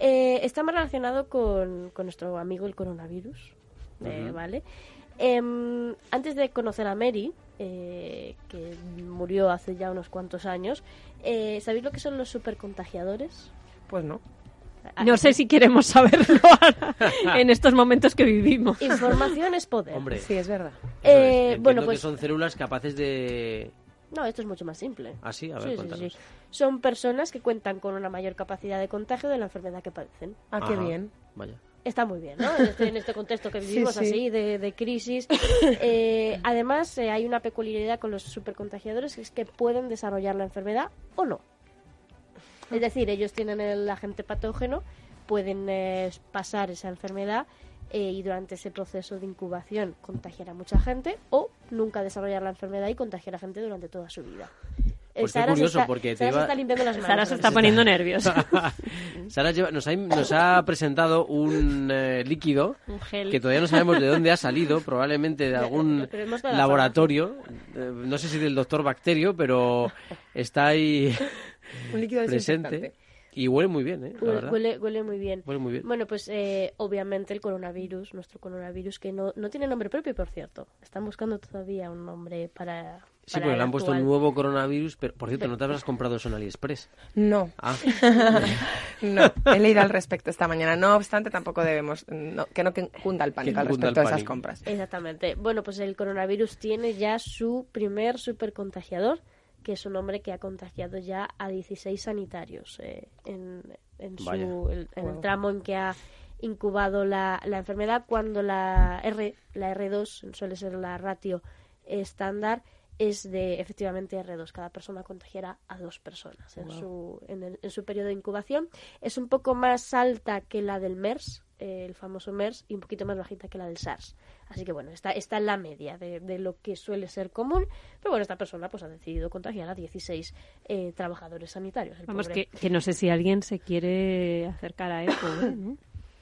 Speaker 4: Eh, está más relacionado con, con, nuestro amigo el coronavirus, ¿vale? Em, antes de conocer a Mary, que murió hace ya unos cuantos años, ¿sabéis lo que son los supercontagiadores?
Speaker 3: Pues no.
Speaker 5: No sé si queremos saberlo en estos momentos que vivimos.
Speaker 4: Información es poder.
Speaker 2: Hombre,
Speaker 3: sí, es verdad.
Speaker 2: Eh, bueno, pues son células capaces de
Speaker 4: no, esto es mucho más simple.
Speaker 2: Ah, sí, a ver, sí, sí,
Speaker 4: Son personas que cuentan con una mayor capacidad de contagio de la enfermedad que padecen.
Speaker 3: Ah, qué bien.
Speaker 2: Vaya.
Speaker 4: Está muy bien, ¿no? Este, en este, contexto que vivimos así, de, crisis. Eh, además, eh, hay una peculiaridad con los supercontagiadores, que es que pueden desarrollar la enfermedad o no. Es decir, ellos tienen el agente patógeno, pueden eh, pasar esa enfermedad eh, y durante ese proceso de incubación contagiar a mucha gente o nunca desarrollar la enfermedad y contagiar a gente durante toda su vida.
Speaker 2: Pues
Speaker 4: Sara se
Speaker 2: curioso,
Speaker 4: está-
Speaker 2: porque te
Speaker 4: Sara se está limpiando las manos.
Speaker 5: Sara se está poniendo nervios.
Speaker 2: Sara lleva- nos, ha, nos ha presentado un eh, líquido
Speaker 5: Un gel.
Speaker 2: que todavía no sabemos de dónde ha salido, probablemente de algún laboratorio, eh, no sé si del doctor Bacterio, pero está ahí
Speaker 3: Un líquido
Speaker 2: presente
Speaker 3: desinfectante.
Speaker 2: y huele muy bien, ¿eh? La
Speaker 4: Huele, huele, huele muy bien.
Speaker 2: Huele muy bien.
Speaker 4: Bueno, pues eh, obviamente el coronavirus, nuestro coronavirus, que no, no tiene nombre propio, por cierto. Están buscando todavía un nombre para.
Speaker 2: Sí, porque le han puesto un nuevo coronavirus, pero por cierto, ¿no te habrás comprado eso en AliExpress?
Speaker 3: No,
Speaker 2: Ah,
Speaker 3: no, he leído al respecto esta mañana. No obstante, tampoco debemos, no, que no que cunda el pánico al respecto de esas compras.
Speaker 4: Exactamente. Bueno, pues el coronavirus tiene ya su primer supercontagiador, que es un hombre que ha contagiado ya a 16 sanitarios eh, en, en, su- el, en el tramo en que ha incubado la, la enfermedad, cuando la R, la R2 suele ser la ratio estándar, es de efectivamente R2. Cada persona contagiará a dos personas en, su, en, el- en su periodo de incubación. Es un poco más alta que la del MERS, el famoso MERS, y un poquito más bajita que la del SARS. Así que bueno, está, está en la media de, de lo que suele ser común. Pero bueno, esta persona pues ha decidido contagiar a 16 eh, trabajadores sanitarios.
Speaker 5: Vamos, que, que no sé si alguien se quiere acercar a ¿no?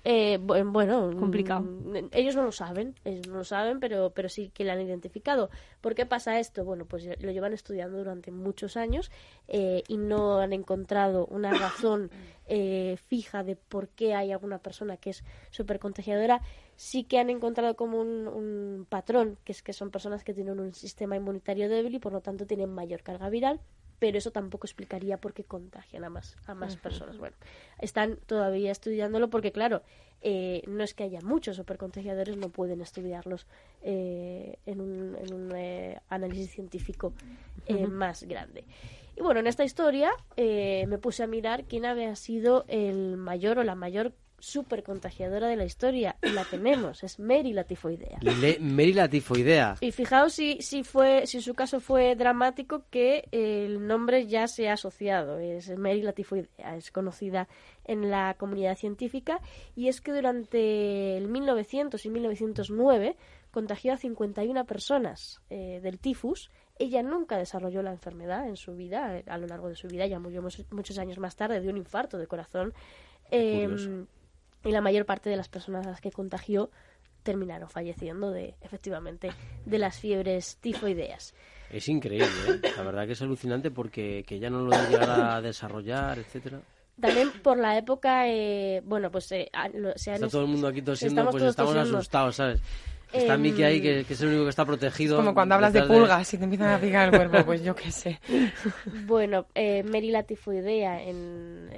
Speaker 4: Eh, bu- bueno,
Speaker 5: Complicado.
Speaker 4: mm, ellos no lo saben, ellos no lo saben, pero, pero sí que lo han identificado. ¿Por qué pasa esto? Bueno, pues lo llevan estudiando durante muchos años eh, y no han encontrado una razón eh, fija de por qué hay alguna persona que es súper contagiadora. Sí que han encontrado como un, un patrón, que es que son personas que tienen un sistema inmunitario débil y por lo tanto tienen mayor carga viral pero eso tampoco explicaría por qué contagian a más, a más personas. Bueno, están todavía estudiándolo porque, claro, eh, no es que haya muchos supercontagiadores, no pueden estudiarlos eh, en un, en un eh, análisis científico eh, más grande. Y bueno, en esta historia eh, me puse a mirar quién había sido el mayor o la mayor supercontagiadora de la historia. Y la tenemos, es Mary la tifoidea.
Speaker 2: Le- Mary la tifoidea.
Speaker 4: Y fijaos si, si fue, si su caso fue dramático que el nombre ya se ha asociado. Es Mary la tifoidea, es conocida en la comunidad científica y es que durante el 1900 y 1909 contagió a 51 personas eh, del tifus. Ella nunca desarrolló la enfermedad en su vida, eh, a lo largo de su vida, ya murió muchos, años más tarde de un infarto de corazón. Eh. Y la mayor parte de las personas a las que contagió terminaron falleciendo de efectivamente de las fiebres tifoideas.
Speaker 2: Es increíble, ¿eh? La verdad que es alucinante porque que ya no lo llegara a desarrollar, etcétera.
Speaker 4: También por la época, eh, bueno, pues eh, se han
Speaker 2: Está
Speaker 4: es-
Speaker 2: todo el mundo aquí tosiendo,
Speaker 4: estamos
Speaker 2: pues
Speaker 4: todos
Speaker 2: estamos
Speaker 4: tosiendo.
Speaker 2: asustados, ¿sabes? Está
Speaker 4: Em,
Speaker 2: Miki ahí, que, que es el único que está protegido.
Speaker 3: Como cuando hablas de pulgas y te empiezan a picar el cuerpo, pues yo qué sé.
Speaker 4: Bueno, eh, Mary la tifoidea en,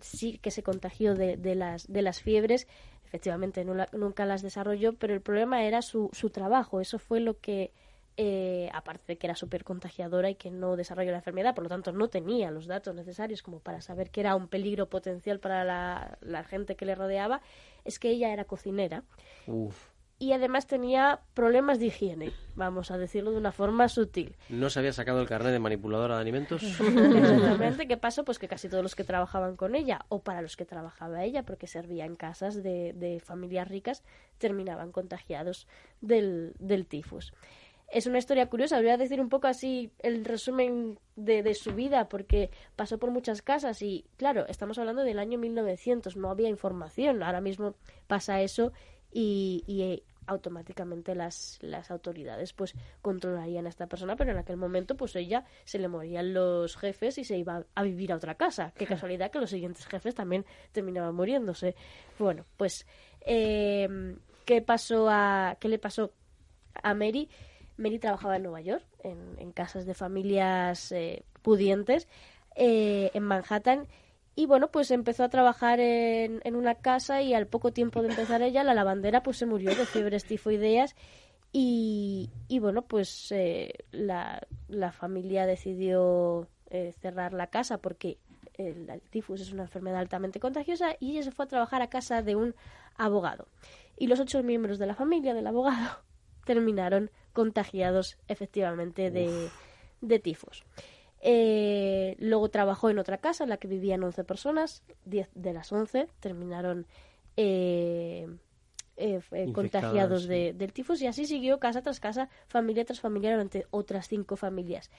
Speaker 4: sí que se contagió de, de las, de las fiebres. Efectivamente, nunca las desarrolló, pero el problema era su, su trabajo. Eso fue lo que, eh, aparte de que era súper contagiadora y que no desarrolló la enfermedad, por lo tanto no tenía los datos necesarios como para saber que era un peligro potencial para la, la gente que le rodeaba, es que ella era cocinera
Speaker 2: Uf,
Speaker 4: y además tenía problemas de higiene, vamos a decirlo de una forma sutil.
Speaker 2: ¿no se había sacado el carnet de manipuladora de alimentos?
Speaker 4: Exactamente. ¿Qué pasó? Pues que casi todos los que trabajaban con ella, o para los que trabajaba ella, porque servía en casas de, de familias ricas, terminaban contagiados del, del tifus. Es una historia curiosa, voy a decir un poco así el resumen de, de su vida, porque pasó por muchas casas y, claro, estamos hablando del año 1900, no había información. Ahora mismo pasa eso y, y, automáticamente las, las autoridades pues controlarían a esta persona, pero en aquel momento pues ella se le morían los jefes y se iba a vivir a otra casa. Qué casualidad que los siguientes jefes también terminaban muriéndose. Bueno, pues eh, ¿qué pasó a qué le pasó a Mary? Mary trabajaba en Nueva York, en, en casas de familias eh, pudientes, eh, en Manhattan. Y bueno, pues empezó a trabajar en, en una casa y al poco tiempo de empezar ella, la lavandera pues se murió de fiebres tifoideas y, y bueno, pues eh, la, la familia decidió eh, cerrar la casa porque el, el tifus es una enfermedad altamente contagiosa y ella se fue a trabajar a casa de un abogado. Y los ocho miembros de la familia del abogado terminaron contagiados efectivamente de, de tifus. Eh, luego trabajó en otra casa en la que vivían 11 personas, 10 de las 11 terminaron eh, eh, eh, contagiados de, del tifus y así siguió casa tras casa, familia tras familia durante otras cinco familias.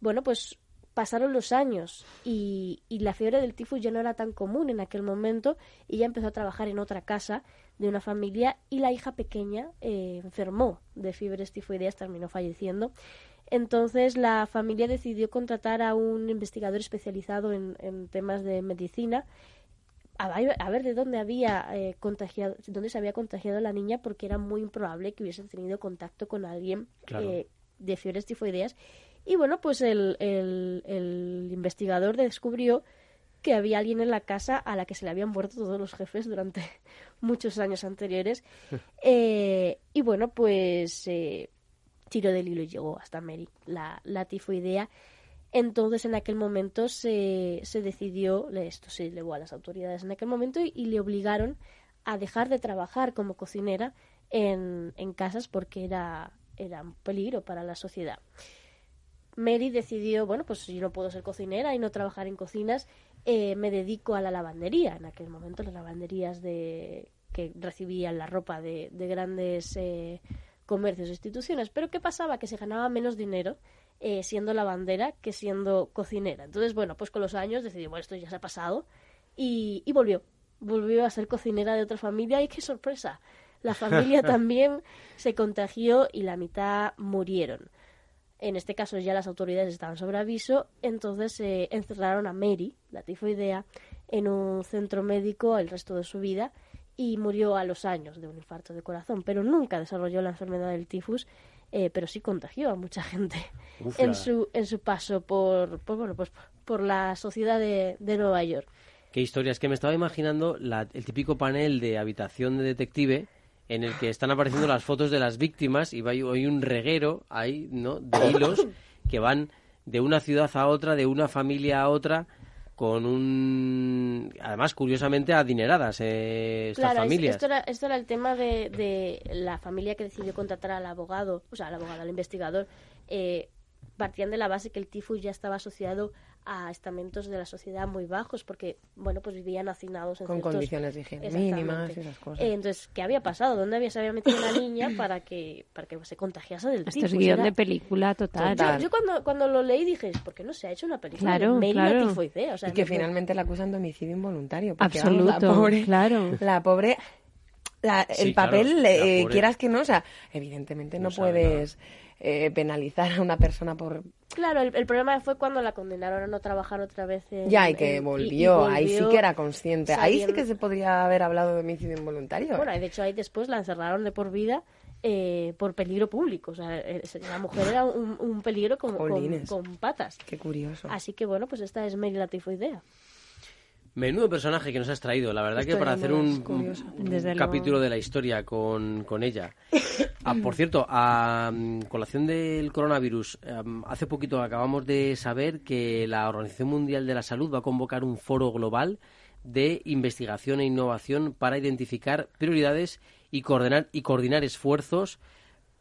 Speaker 4: Bueno, pues pasaron los años y, y, la fiebre del tifus ya no era tan común en aquel momento y ya empezó a trabajar en otra casa de una familia y la hija pequeña enfermó de fiebres tifoideas, terminó falleciendo. Entonces la familia decidió contratar a un investigador especializado en, en temas de medicina a, ver de dónde había eh, contagiado, dónde se había contagiado la niña, porque era muy improbable que hubiese tenido contacto con alguien eh, de fiebres tifoideas. Y bueno, pues el, el, investigador descubrió que había alguien en la casa a la que se le habían muerto todos los jefes durante muchos años anteriores. Eh, y bueno, pues tiro del hilo y llegó hasta Mary, la, la tifoidea. Entonces, en aquel momento se, se decidió, esto se elevó a las autoridades en aquel momento y, le obligaron a dejar de trabajar como cocinera en, en casas porque era, era un peligro para la sociedad. Mary decidió, bueno, pues yo no puedo ser cocinera y no trabajar en cocinas, eh, me dedico a la lavandería. En aquel momento las lavanderías de que recibían la ropa de, de grandes eh, comercios e instituciones. Pero ¿qué pasaba? Que se ganaba menos dinero eh, siendo lavandera que siendo cocinera. Entonces, bueno, pues con los años decidí, bueno, esto ya se ha pasado y, y volvió. Volvió a ser cocinera de otra familia y qué sorpresa. La familia también se contagió y la mitad murieron. En este caso ya las autoridades estaban sobre aviso, entonces se encerraron a Mary, la tifoidea, en un centro médico el resto de su vida y murió a los años de un infarto de corazón, pero nunca desarrolló la enfermedad del tifus eh, pero sí contagió a mucha gente en su, en su paso por, por, bueno, pues, por la sociedad de, de Nueva York.
Speaker 2: Qué historia, es que me estaba imaginando el típico panel de habitación de detective en el que están apareciendo las fotos de las víctimas y hay un reguero ahí, ¿no? De hilos que van de una ciudad a otra, de una familia a otra con un además curiosamente adineradas eh, estas
Speaker 4: claro,
Speaker 2: familias.
Speaker 4: esto era, esto era el tema de, de, la familia que decidió contratar al abogado o sea al abogado al investigador. Eh, partían de la base que el tifus ya estaba asociado a estamentos de la sociedad muy bajos porque bueno pues vivían hacinados en
Speaker 3: con condiciones de higiene mínimas y esas cosas.
Speaker 4: Eh, entonces qué había pasado dónde había se había metido la niña para que para que se contagiase del
Speaker 5: esto es guion de película total,
Speaker 4: Yo, cuando cuando lo leí dije ¿por qué no se ha hecho una película claro, de claro. tifoidea? O sea,
Speaker 3: y que finalmente la acusan de homicidio involuntario
Speaker 5: absoluto la pobre,
Speaker 3: claro. la pobre el papel eh, quieras que no o sea evidentemente no, puedes eh, penalizar a una persona por...
Speaker 4: Claro, el, problema fue cuando la condenaron a no trabajar otra vez. En,
Speaker 3: ya, y que volvió, ahí sí que era consciente. Ahí sí que se podría haber hablado de homicidio involuntario.
Speaker 4: Bueno, de hecho ahí después la encerraron de por vida eh, por peligro público. O sea, eh, la mujer era un, peligro con, con, patas.
Speaker 3: Qué curioso.
Speaker 4: Así que bueno, pues esta es Mary la tifoidea.
Speaker 2: Menudo personaje que nos has traído, la verdad que para hacer un, capítulo de la historia con, ella. Ah, por cierto, a colación del coronavirus, hace poquito acabamos de saber que la Organización Mundial de la Salud va a convocar un foro global de investigación e innovación para identificar prioridades y coordinar, y coordinar esfuerzos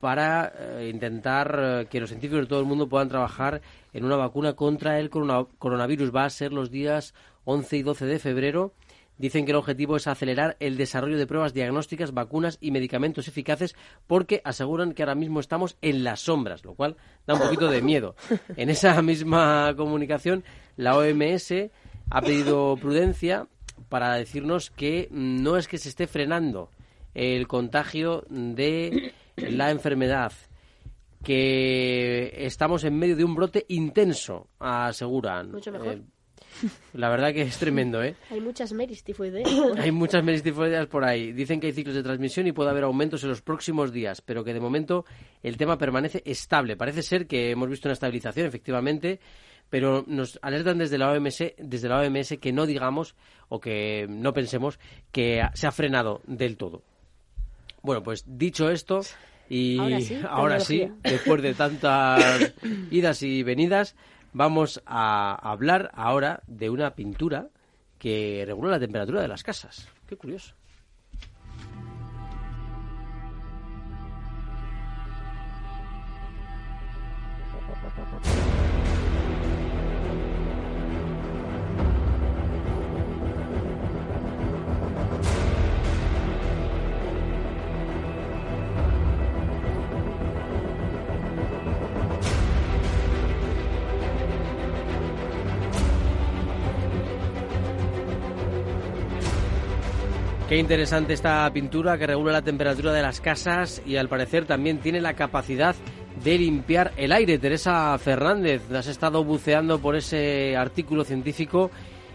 Speaker 2: para eh, intentar eh, que los científicos de todo el mundo puedan trabajar en una vacuna contra el coronavirus. Va a ser los días 11 y 12 de febrero. Dicen que el objetivo es acelerar el desarrollo de pruebas diagnósticas, vacunas y medicamentos eficaces porque aseguran que ahora mismo estamos en las sombras, lo cual da un poquito de miedo. En esa misma comunicación, la OMS ha pedido prudencia para decirnos que no es que se esté frenando el contagio de la enfermedad, que estamos en medio de un brote intenso, aseguran.
Speaker 4: Mucho mejor. Eh,
Speaker 2: la verdad que es tremendo, ¿eh?
Speaker 4: Hay muchas meristifoideas.
Speaker 2: hay muchas meristifoideas por ahí. Dicen que hay ciclos de transmisión y puede haber aumentos en los próximos días, pero que de momento el tema permanece estable. Parece ser que hemos visto una estabilización, efectivamente, pero nos alertan desde la OMS, desde la OMS que no digamos o que no pensemos que se ha frenado del todo. Bueno, pues dicho esto, y ahora sí después de tantas idas y venidas, vamos a hablar ahora de una pintura que regula la temperatura de las casas. Qué curioso. Qué interesante esta pintura que regula la temperatura de las casas y al parecer también tiene la capacidad de limpiar el aire. Teresa Fernández, has estado buceando por ese artículo científico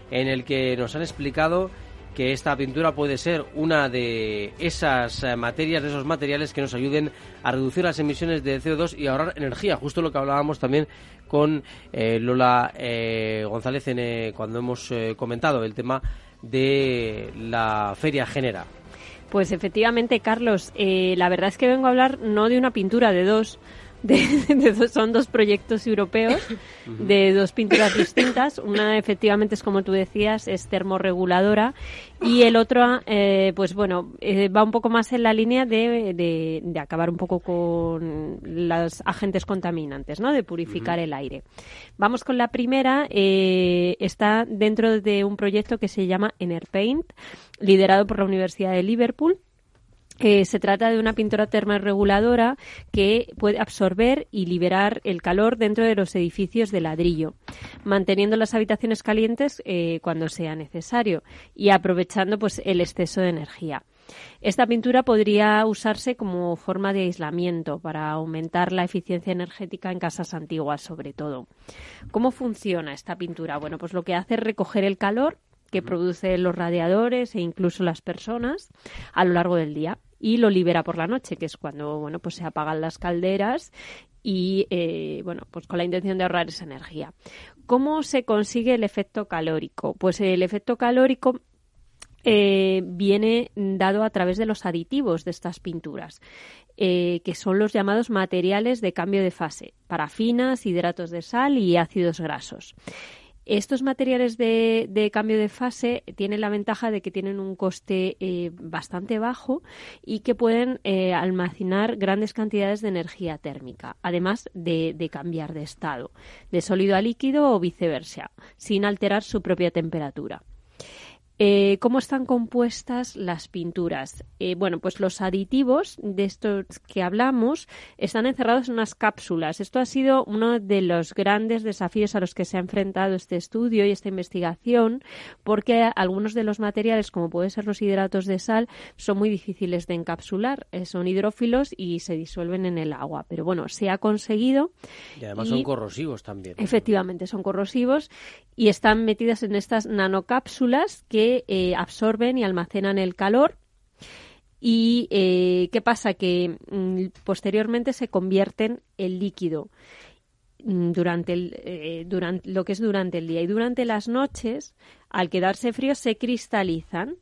Speaker 2: en el que nos han explicado que esta pintura puede ser una de esas eh, materias, de esos materiales que nos ayuden a reducir las emisiones de CO2 y ahorrar energía, justo lo que hablábamos también con eh, Lola eh, González cuando hemos comentado el tema de la Feria Genera.
Speaker 5: Pues efectivamente, Carlos, la verdad es que vengo a hablar no de una pintura, de dos, de, son dos proyectos europeos de dos pinturas distintas. Una, efectivamente, es como tú decías, es termorreguladora y el otro, eh, pues bueno, eh, va un poco más en la línea de, de, acabar un poco con los agentes contaminantes, ¿no? De purificar el aire. Vamos con la primera. Eh, está dentro de un proyecto que se llama Enerpaint, liderado por la Universidad de Liverpool se trata de una pintura termorreguladora que puede absorber y liberar el calor dentro de los edificios de ladrillo, manteniendo las habitaciones calientes eh, cuando sea necesario y aprovechando pues, el exceso de energía. Esta pintura podría usarse como forma de aislamiento para aumentar la eficiencia energética en casas antiguas, sobre todo. ¿Cómo funciona esta pintura? Bueno, pues lo que hace es recoger el calor que producen los radiadores e incluso las personas a lo largo del día y lo libera por la noche, que es cuando bueno pues se apagan las calderas y eh, bueno pues con la intención de ahorrar esa energía. ¿Cómo se consigue el efecto calórico? Pues el efecto calórico eh, viene dado a través de los aditivos de estas pinturas, eh, que son los llamados materiales de cambio de fase, parafinas, hidratos de sal y ácidos grasos. Estos materiales de, cambio de fase tienen la ventaja de que tienen un coste eh, bastante bajo y que pueden eh, almacenar grandes cantidades de energía térmica, además de, de cambiar de estado, de sólido a líquido o viceversa, sin alterar su propia temperatura. Eh, ¿Cómo están compuestas las pinturas? Eh, bueno, pues los aditivos de estos que hablamos están encerrados en unas cápsulas. Esto ha sido uno de los grandes desafíos a los que se ha enfrentado este estudio y esta investigación, porque algunos de los materiales, como pueden ser los hidratos de sal, son muy difíciles de encapsular. Eh, son hidrófilos y se disuelven en el agua. Pero bueno, se ha conseguido.
Speaker 2: Y además son corrosivos también.
Speaker 5: Efectivamente, son corrosivos y están metidas en estas nanocápsulas que eh, absorben y almacenan el calor. ¿Y eh, qué pasa? Que mm, posteriormente se convierten en líquido mm, durante, el, eh, durante lo que es durante el día. Y durante las noches, al quedarse fríos, se cristalizan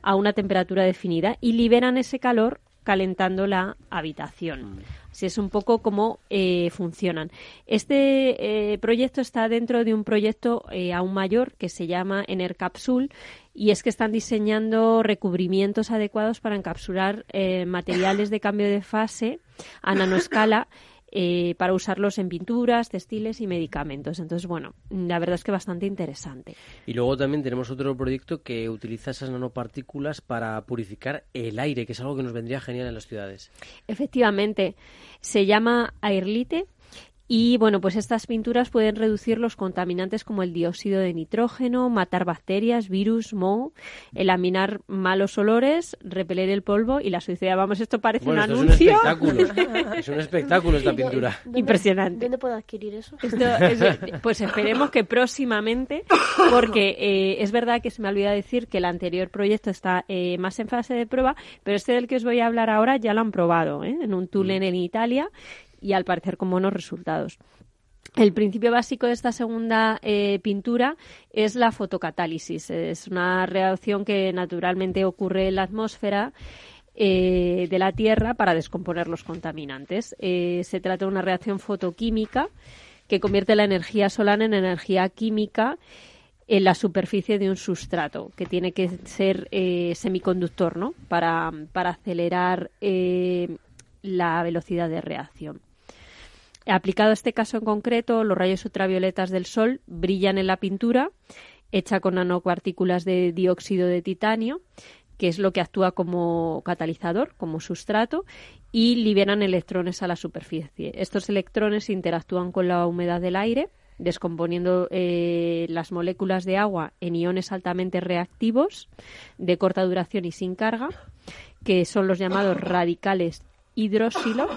Speaker 5: a una temperatura definida y liberan ese calor calentando la habitación. Mm. Así es un poco cómo eh, funcionan. Este eh, proyecto está dentro de un proyecto aún mayor que se llama Enercapsul y es que están diseñando recubrimientos adecuados para encapsular materiales de cambio de fase a nanoescala eh, para usarlos en pinturas, textiles y medicamentos. Entonces, bueno, la verdad es que bastante interesante.
Speaker 2: Y luego también tenemos otro proyecto que utiliza esas nanopartículas para purificar el aire, que es algo que nos vendría genial en las ciudades.
Speaker 5: Efectivamente, se llama Airlite y bueno, pues estas pinturas pueden reducir los contaminantes como el dióxido de nitrógeno, matar bacterias, virus, moho, elaminar malos olores, repeler el polvo y la suciedad. Vamos, esto parece un anuncio.
Speaker 2: Es un espectáculo. es un espectáculo esta pintura.
Speaker 5: Impresionante.
Speaker 4: ¿Dónde puedo adquirir eso?
Speaker 5: pues esperemos que próximamente, porque eh, es verdad que se me olvida decir que el anterior proyecto está eh, más en fase de prueba, pero este del que os voy a hablar ahora ya lo han probado ¿eh? en un túnel mm. en Italia y al parecer con buenos resultados. El principio básico de esta segunda eh, pintura es la fotocatálisis. Es una reacción que naturalmente ocurre en la atmósfera eh, de la Tierra para descomponer los contaminantes. Eh, se trata de una reacción fotoquímica que convierte la energía solar en energía química en la superficie de un sustrato, que tiene que ser semiconductor ¿no? para, para acelerar la velocidad de reacción. Aplicado a este caso en concreto, los rayos ultravioletas del sol brillan en la pintura, hecha con nanopartículas de dióxido de titanio, que es lo que actúa como catalizador, como sustrato, y liberan electrones a la superficie. Estos electrones interactúan con la humedad del aire descomponiendo eh, las moléculas de agua en iones altamente reactivos de corta duración y sin carga, que son los llamados radicales hidróxilo.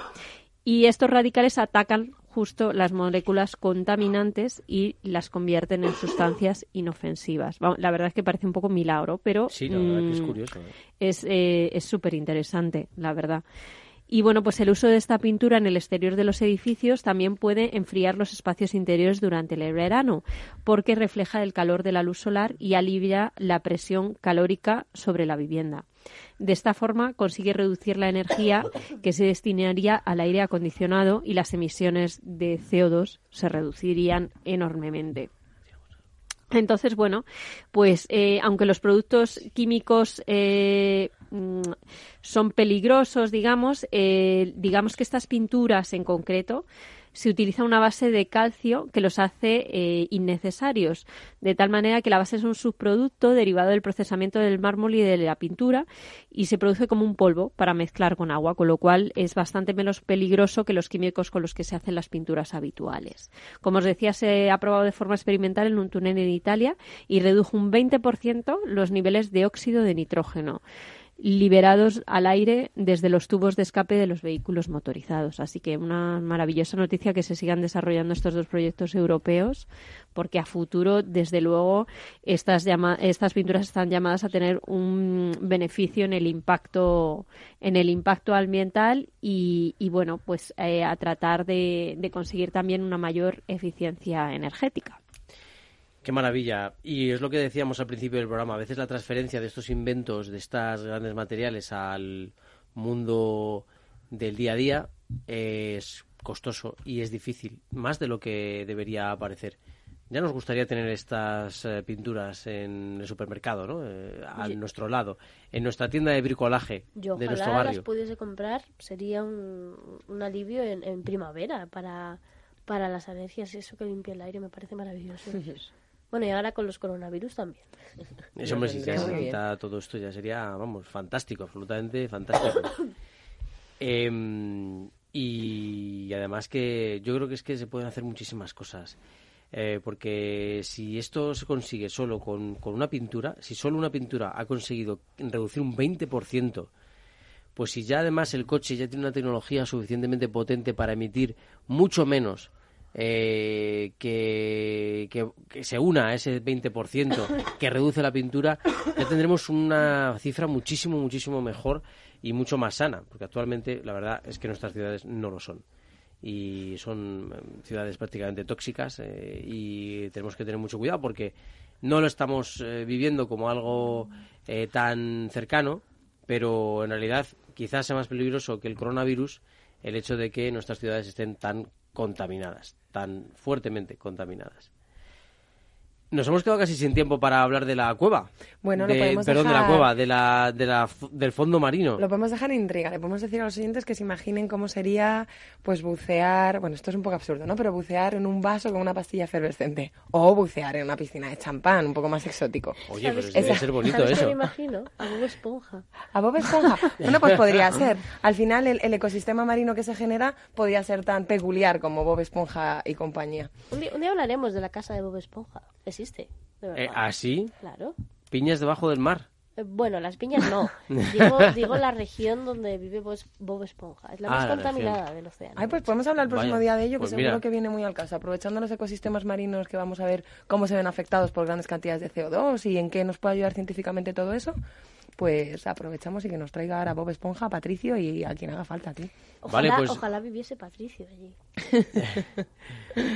Speaker 5: Y estos radicales atacan justo las moléculas contaminantes y las convierten en sustancias inofensivas. La verdad es que parece un poco milagro, pero
Speaker 2: sí, la verdad que es mm, curioso.
Speaker 5: ¿eh? Es súper interesante, la verdad. Y bueno, pues el uso de esta pintura en el exterior de los edificios también puede enfriar los espacios interiores durante el verano, porque refleja el calor de la luz solar y alivia la presión calórica sobre la vivienda. De esta forma consigue reducir la energía que se destinaría al aire acondicionado y las emisiones de CO2 se reducirían enormemente. Entonces, bueno, pues eh, aunque los productos químicos eh, mm, son peligrosos, digamos, eh, digamos que estas pinturas en concreto se utiliza una base de calcio que los hace eh, innecesarios, de tal manera que la base es un subproducto derivado del procesamiento del mármol y de la pintura y se produce como un polvo para mezclar con agua, con lo cual es bastante menos peligroso que los químicos con los que se hacen las pinturas habituales. Como os decía, se ha probado de forma experimental en un túnel en Italia y redujo un 20% los niveles de óxido de nitrógeno liberados al aire desde los tubos de escape de los vehículos motorizados. Así que una maravillosa noticia que se sigan desarrollando estos dos proyectos europeos, porque a futuro, desde luego, estas, pinturas están llamadas a tener un beneficio en el impacto, en el impacto ambiental y, bueno, pues eh, a tratar de conseguir también una mayor eficiencia energética.
Speaker 2: Qué maravilla. Y es lo que decíamos al principio del programa. A veces la transferencia de estos inventos, de estas grandes materiales al mundo del día a día es costoso y es difícil, más de lo que debería parecer. Ya nos gustaría tener estas eh, pinturas en el supermercado, ¿no? Eh, a nuestro lado, en nuestra tienda de bricolaje
Speaker 4: Yo
Speaker 2: de nuestro barrio.
Speaker 4: las pudiese comprar, sería un, un alivio en, en, primavera para, para las alergias. Eso que limpia el aire me parece maravilloso. Bueno, y ahora con los coronavirus también.
Speaker 2: Eso, hombre, si se todo esto ya sería, vamos, fantástico, absolutamente fantástico. Em, y además que yo creo que es que se pueden hacer muchísimas cosas. Eh, porque si esto se consigue solo con, con, una pintura, si solo una pintura ha conseguido reducir un 20%, pues si ya además el coche ya tiene una tecnología suficientemente potente para emitir mucho menos eh, que, se una a ese 20% que reduce la pintura, ya tendremos una cifra muchísimo, muchísimo mejor y mucho más sana, porque actualmente la verdad es que nuestras ciudades no lo son. Y son em, ciudades prácticamente tóxicas eh, y tenemos que tener mucho cuidado porque no lo estamos eh, viviendo como algo tan cercano, pero en realidad quizás sea más peligroso que el coronavirus el hecho de que nuestras ciudades estén tan contaminadas, tan fuertemente contaminadas. Nos hemos quedado casi sin tiempo para hablar de la cueva.
Speaker 3: Bueno, lo podemos
Speaker 2: Perdón, de la cueva, de la, de la, del fondo marino.
Speaker 3: Lo podemos dejar en intriga. Le podemos decir a los oyentes que se imaginen cómo sería pues bucear, bueno, esto es un poco absurdo, ¿no? Pero bucear en un vaso con una pastilla efervescente. O bucear en una piscina de champán, un poco más exótico.
Speaker 2: Oye, pero debe ser bonito eso.
Speaker 4: me imagino? A Bob Esponja.
Speaker 3: ¿A Bob Esponja? bueno, pues podría ser. Al final, el, el, ecosistema marino que se genera podría ser tan peculiar como Bob Esponja y compañía.
Speaker 4: Un día, un día hablaremos de la casa de Bob Esponja existe.
Speaker 2: Eh, ¿Así?
Speaker 4: ¿Ah, claro.
Speaker 2: Piñas debajo del mar.
Speaker 4: Eh, bueno, las piñas no. Digo, la región donde vive Bob Esponja. Es la ah, más contaminada del océano.
Speaker 3: Ay, pues podemos hablar el próximo día de ello, que pues seguro que viene muy al caso. Aprovechando los ecosistemas marinos que vamos a ver cómo se ven afectados por grandes cantidades de CO2 y en qué nos puede ayudar científicamente todo eso, pues aprovechamos y que nos traiga ahora Bob Esponja, a Patricio y a quien haga falta aquí.
Speaker 4: Ojalá, pues- ojalá viviese Patricio allí.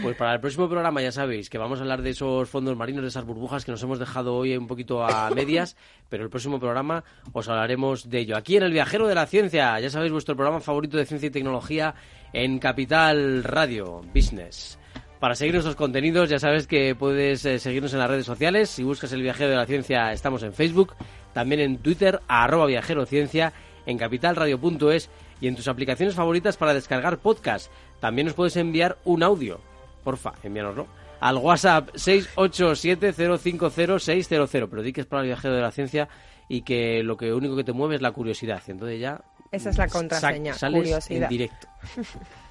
Speaker 2: pues para el próximo programa ya sabéis que vamos a hablar de esos fondos marinos, de esas burbujas que nos hemos dejado hoy un poquito a medias, pero el próximo programa os hablaremos de ello. Aquí en El Viajero de la Ciencia, ya sabéis, vuestro programa favorito de ciencia y tecnología en Capital Radio Business. Para seguir nuestros contenidos, ya sabes que puedes eh, seguirnos en las redes sociales. Si buscas el viajero de la ciencia, estamos en Facebook, también en Twitter, arroba viajerociencia, en capitalradio.es y en tus aplicaciones favoritas para descargar podcast. También nos puedes enviar un audio. Porfa, envíanoslo. Al WhatsApp 687050600. Pero di que es para el viajero de la ciencia y que lo que único que te mueve es la curiosidad. Entonces ya.
Speaker 3: Esa es la contraseña.
Speaker 2: Sales en directo.